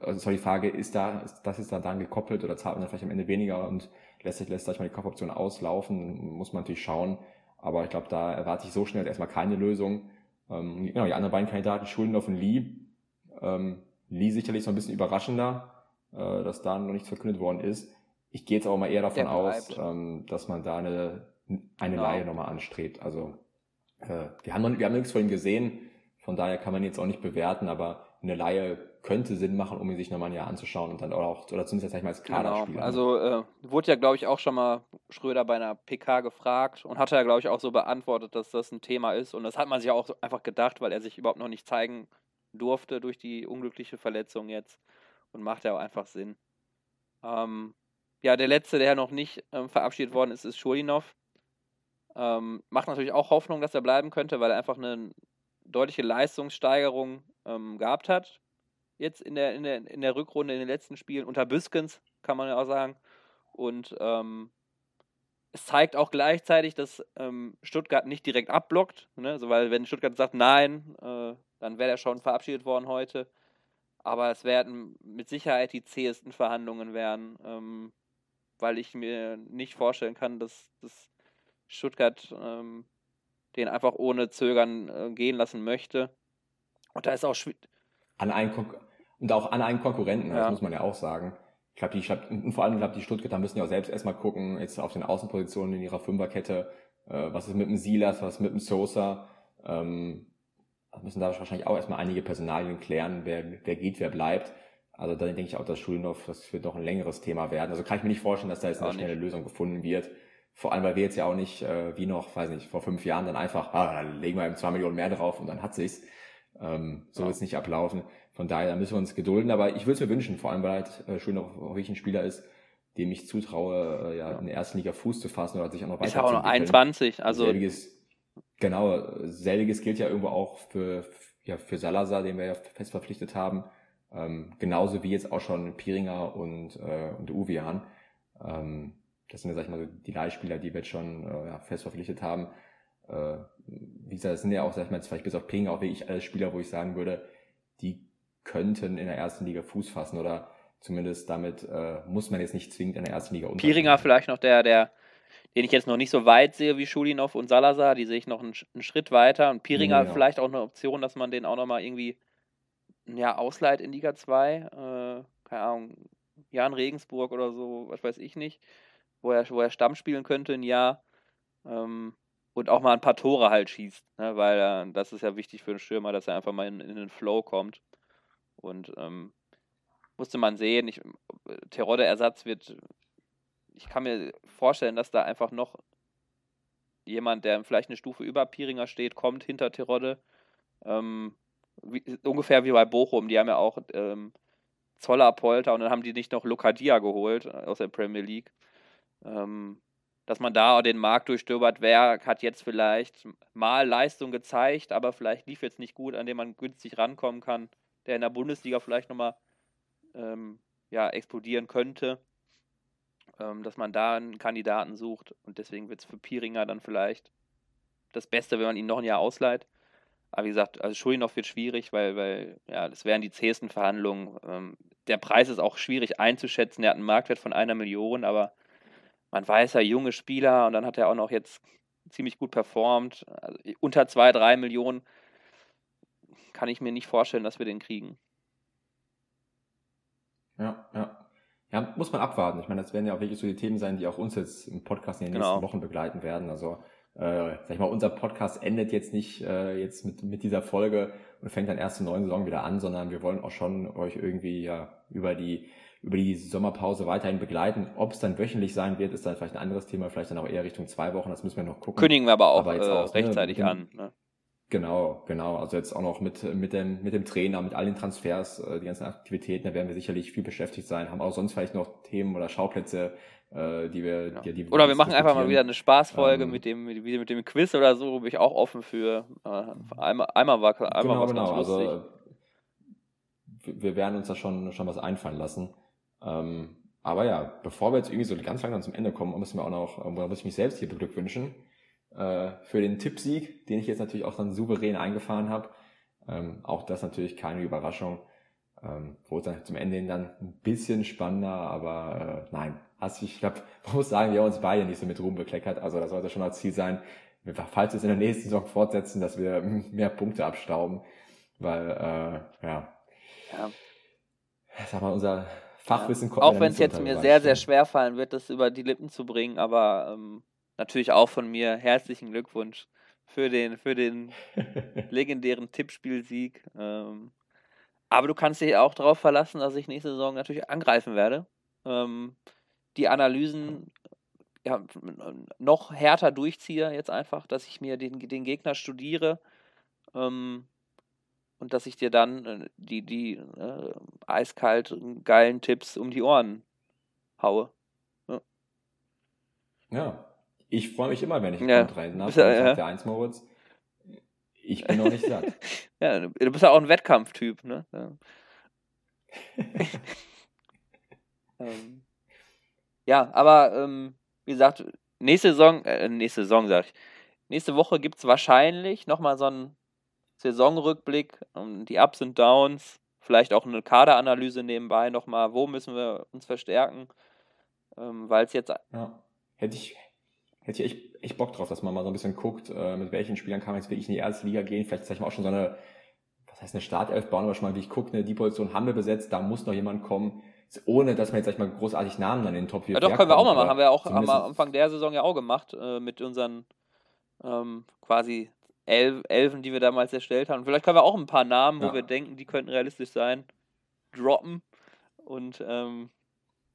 also ist die Frage, ist da, ist das ist da dann gekoppelt oder zahlt man dann vielleicht am Ende weniger und lässt sich, lässt, sag ich mal, die Kaufoption auslaufen, muss man natürlich schauen. Aber ich glaube, da erwarte ich so schnell erstmal keine Lösung. Ähm, genau, die anderen beiden Kandidaten, Schuldendorf und Lee. Ähm, Lee sicherlich so ein bisschen überraschender, äh, dass da noch nichts verkündet worden ist. Ich gehe jetzt aber mal eher davon aus, ähm, dass man da eine eine genau. Laie nochmal anstrebt. Also äh, wir, haben wir haben nichts von ihm gesehen, von daher kann man jetzt auch nicht bewerten, aber eine Laie könnte Sinn machen, um ihn sich nochmal ein Jahr anzuschauen und dann auch, oder zumindest ich mal als Kaderspieler. Genau. Also äh, wurde ja, glaube ich, auch schon mal Schröder bei einer PK gefragt und hat er, glaube ich, auch so beantwortet, dass das ein Thema ist. Und das hat man sich auch einfach gedacht, weil er sich überhaupt noch nicht zeigen durfte durch die unglückliche Verletzung jetzt. Und macht ja auch einfach Sinn. Ähm, ja, der letzte, der noch nicht ähm, verabschiedet worden ist, ist Schulinov Ähm, macht natürlich auch Hoffnung, dass er bleiben könnte, weil er einfach eine deutliche Leistungssteigerung ähm, gehabt hat. Jetzt in der, in, der, in der Rückrunde, in den letzten Spielen unter Büskens, kann man ja auch sagen. Und ähm, es zeigt auch gleichzeitig, dass ähm, Stuttgart nicht direkt abblockt. Ne? Also, weil wenn Stuttgart sagt Nein, äh, dann wäre er schon verabschiedet worden heute. Aber es werden mit Sicherheit die zähesten Verhandlungen werden, ähm, weil ich mir nicht vorstellen kann, dass, dass Stuttgart ähm, den einfach ohne Zögern äh, gehen lassen möchte. Und da ist auch schwierig. An einen und auch an einen Konkurrenten, ja. das muss man ja auch sagen. Ich glaube, die, glaub, und vor allem, glaube die Stuttgarter müssen ja auch selbst erstmal gucken, jetzt auf den Außenpositionen in ihrer Fünferkette, äh, was ist mit dem Silas, was ist mit dem Sosa, ähm, müssen da wahrscheinlich auch erstmal einige Personalien klären, wer, wer geht, wer bleibt. Also da denke ich auch, dass Schulenhoff, das wird doch ein längeres Thema werden. Also kann ich mir nicht vorstellen, dass da jetzt eine schnelle Lösung gefunden wird. Vor allem, weil wir jetzt ja auch nicht, äh, wie noch, weiß nicht, vor fünf Jahren dann einfach, ah, dann legen wir eben zwei Millionen mehr drauf und dann hat sich's. Ähm, so ja. wird es nicht ablaufen. Von daher, da müssen wir uns gedulden. Aber ich würde es mir wünschen, vor allem, weil halt äh, Schulenhoff auch wirklich ein Spieler ist, dem ich zutraue, äh, ja, in der ersten Liga Fuß zu fassen oder sich auch noch weiter Ist ja auch noch 21, also. Selbiges, genau, selbiges gilt ja irgendwo auch für, ja, für Salazar, den wir ja fest verpflichtet haben. Ähm, genauso wie jetzt auch schon Piringer und, äh, und Uvian. Ähm, das sind ja, sag ich mal, so die Leihspieler, die wir jetzt schon äh, ja, fest verpflichtet haben. Äh, wie gesagt, das sind ja auch, sag ich mal, jetzt vielleicht bis auf Piringer auch wirklich alle Spieler, wo ich sagen würde, die könnten in der ersten Liga Fuß fassen oder zumindest damit äh, muss man jetzt nicht zwingend in der ersten Liga Piringer vielleicht noch der, der, den ich jetzt noch nicht so weit sehe wie Schulinov und Salazar, die sehe ich noch einen, einen Schritt weiter. Und Piringer ja. vielleicht auch eine Option, dass man den auch nochmal irgendwie ja, ausleiht in Liga 2. Äh, keine Ahnung, Jan Regensburg oder so, was weiß ich nicht, wo er, wo er Stamm spielen könnte ein Jahr. Ähm, und auch mal ein paar Tore halt schießt, ne? weil äh, das ist ja wichtig für einen Stürmer, dass er einfach mal in, in den Flow kommt. Und ähm, musste man sehen, ich, Terodde-Ersatz wird, ich kann mir vorstellen, dass da einfach noch jemand, der vielleicht eine Stufe über Piringer steht, kommt hinter Terodde. Ähm, wie, ungefähr wie bei Bochum, die haben ja auch ähm, Zoller, Polter und dann haben die nicht noch Lokadia geholt äh, aus der Premier League. Ähm, dass man da den Markt durchstöbert, wer hat jetzt vielleicht mal Leistung gezeigt, aber vielleicht lief jetzt nicht gut, an dem man günstig rankommen kann, der in der Bundesliga vielleicht nochmal ähm, ja, explodieren könnte. Ähm, dass man da einen Kandidaten sucht und deswegen wird es für Piringer dann vielleicht das Beste, wenn man ihn noch ein Jahr ausleiht. Aber wie gesagt, also Schulinov wird schwierig, weil, weil ja, das wären die zähesten Verhandlungen. Ähm, der Preis ist auch schwierig einzuschätzen. Er hat einen Marktwert von einer Million, aber man weiß ja, junge Spieler und dann hat er auch noch jetzt ziemlich gut performt. Also unter zwei, drei Millionen kann ich mir nicht vorstellen, dass wir den kriegen. Ja, ja. Ja, muss man abwarten. Ich meine, das werden ja auch wirklich so die Themen sein, die auch uns jetzt im Podcast in den genau. nächsten Wochen begleiten werden. Also äh, sag ich mal, unser Podcast endet jetzt nicht äh, jetzt mit, mit dieser Folge und fängt dann erst zur neuen Saison wieder an, sondern wir wollen auch schon euch irgendwie ja über die über die Sommerpause weiterhin begleiten. Ob es dann wöchentlich sein wird, ist dann vielleicht ein anderes Thema, vielleicht dann auch eher Richtung zwei Wochen, das müssen wir noch gucken. Kündigen wir aber auch, aber äh, auch ne, rechtzeitig ne, an. Ne? Genau, genau. Also jetzt auch noch mit, mit, dem, mit dem Trainer, mit all den Transfers, äh, die ganzen Aktivitäten, da werden wir sicherlich viel beschäftigt sein, haben auch sonst vielleicht noch Themen oder Schauplätze, äh, die wir, ja. die, die Oder wir machen einfach mal wieder eine Spaßfolge ähm, mit dem, mit, mit dem Quiz oder so, bin ich auch offen für. Äh, einmal, einmal war einmal genau, was genau. Also, wir werden uns da schon, schon was einfallen lassen. Ähm, aber ja, bevor wir jetzt irgendwie so ganz langsam zum Ende kommen, müssen wir auch noch, muss ich mich selbst hier beglückwünschen äh, für den Tippsieg, den ich jetzt natürlich auch dann souverän eingefahren habe. Ähm, auch das natürlich keine Überraschung. Ähm, wurde dann zum Ende hin dann ein bisschen spannender, aber äh, nein, hast ich glaube, man muss sagen, wir haben uns beide nicht so mit Ruhm bekleckert. Also das sollte schon als Ziel sein, falls wir es in der nächsten Saison fortsetzen, dass wir mehr Punkte abstauben, weil äh, ja, ja. sag mal, unser Fachwissen ja. kommt Auch wenn es jetzt mir sehr, sehr schwer fallen wird, das über die Lippen zu bringen, aber ähm, natürlich auch von mir herzlichen Glückwunsch für den, für den legendären Tippspielsieg. Ähm, aber du kannst dich auch darauf verlassen, dass ich nächste Saison natürlich angreifen werde. Ähm, die Analysen ja, noch härter durchziehe jetzt einfach, dass ich mir den, den Gegner studiere ähm, und dass ich dir dann äh, die, die äh, eiskalt geilen Tipps um die Ohren haue. Ja. ja Ich freue mich immer, wenn ich ja. rein habe. Ja, ja. der 1 Moritz. Ich bin noch nicht satt. ja, du bist ja auch ein Wettkampftyp, ne? Ja, ähm, ja aber ähm, wie gesagt, nächste Saison, äh, nächste Saison sag ich, nächste Woche gibt es wahrscheinlich nochmal so einen Saisonrückblick, um, die Ups und Downs, vielleicht auch eine Kaderanalyse nebenbei nochmal, wo müssen wir uns verstärken, ähm, weil es jetzt... Ja, hätte ich, hätte ich echt, echt Bock drauf, dass man mal so ein bisschen guckt, äh, mit welchen Spielern kann man jetzt wirklich in die erste Liga gehen. Vielleicht sag ich mal auch schon so eine, was heißt eine Startelf bauen, aber schon mal, wie ich gucke, ne, die Position haben wir besetzt, da muss noch jemand kommen, ohne dass man jetzt, sag ich mal, großartig Namen dann in den Top 4 Ja, doch, können wir auch mal machen. Haben wir auch am Anfang der Saison ja auch gemacht, äh, mit unseren ähm, quasi Elf, Elfen, die wir damals erstellt haben. Vielleicht können wir auch ein paar Namen, ja. wo wir denken, die könnten realistisch sein, droppen. Und ähm,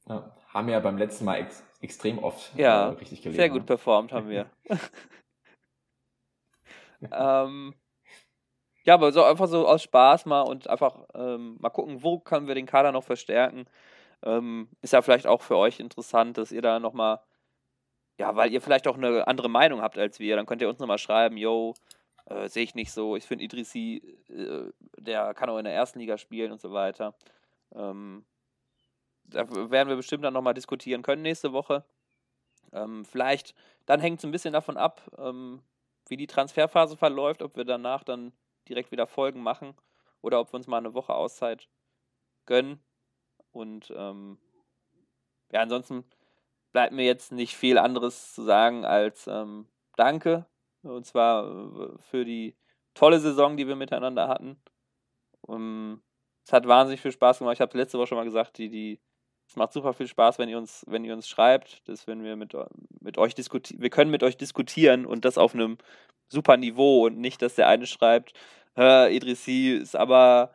ja, haben ja beim letzten Mal ex extrem oft ja, äh, richtig gelesen. Sehr gut ne? performt haben wir. ähm, ja, aber so einfach so aus Spaß mal und einfach ähm, mal gucken, wo können wir den Kader noch verstärken. Ähm, ist ja vielleicht auch für euch interessant, dass ihr da nochmal, ja, weil ihr vielleicht auch eine andere Meinung habt als wir, dann könnt ihr uns nochmal schreiben, yo, äh, sehe ich nicht so, ich finde Idrissi, äh, der kann auch in der ersten Liga spielen und so weiter. Ähm, da werden wir bestimmt dann nochmal diskutieren können nächste Woche. Ähm, vielleicht, dann hängt es ein bisschen davon ab, ähm, wie die Transferphase verläuft, ob wir danach dann direkt wieder Folgen machen oder ob wir uns mal eine Woche Auszeit gönnen. Und ähm, ja, ansonsten bleibt mir jetzt nicht viel anderes zu sagen als ähm, Danke. Und zwar äh, für die tolle Saison, die wir miteinander hatten. Ähm, es hat wahnsinnig viel Spaß gemacht. Ich habe letzte Woche schon mal gesagt, die, die, es macht super viel Spaß, wenn ihr uns, wenn ihr uns schreibt, dass wenn wir mit, mit euch diskutieren, wir können mit euch diskutieren und das auf einem super Niveau und nicht, dass der eine schreibt, äh, Idrissi ist aber,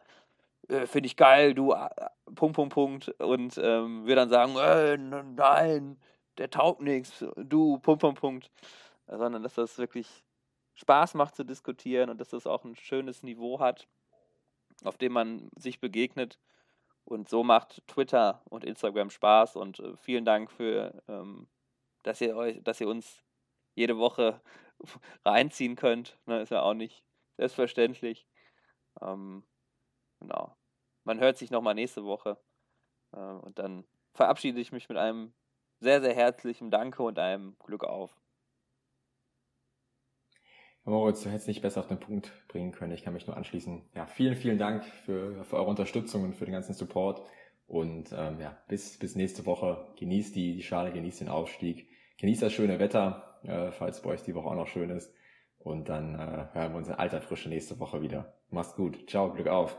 äh, finde ich geil, du, äh, Punkt, Punkt, Punkt. Und ähm, wir dann sagen, äh, nein, der taugt nichts, du, Punkt, Punkt, Punkt. Sondern dass das wirklich Spaß macht zu diskutieren und dass das auch ein schönes Niveau hat, auf dem man sich begegnet. Und so macht Twitter und Instagram Spaß und äh, vielen Dank für, ähm, dass ihr euch, dass ihr uns jede Woche reinziehen könnt. Ne, ist ja auch nicht selbstverständlich. Ähm, genau. Man hört sich nochmal nächste Woche. Äh, und dann verabschiede ich mich mit einem sehr, sehr herzlichen Danke und einem Glück auf. Moritz, du hättest nicht besser auf den Punkt bringen können. Ich kann mich nur anschließen. Ja, vielen, vielen Dank für, für eure Unterstützung und für den ganzen Support. Und ähm, ja, bis, bis nächste Woche. Genießt die, die Schale, genießt den Aufstieg. Genießt das schöne Wetter, äh, falls bei euch die Woche auch noch schön ist. Und dann äh, hören wir uns in alter Frische nächste Woche wieder. Mach's gut. Ciao, Glück auf.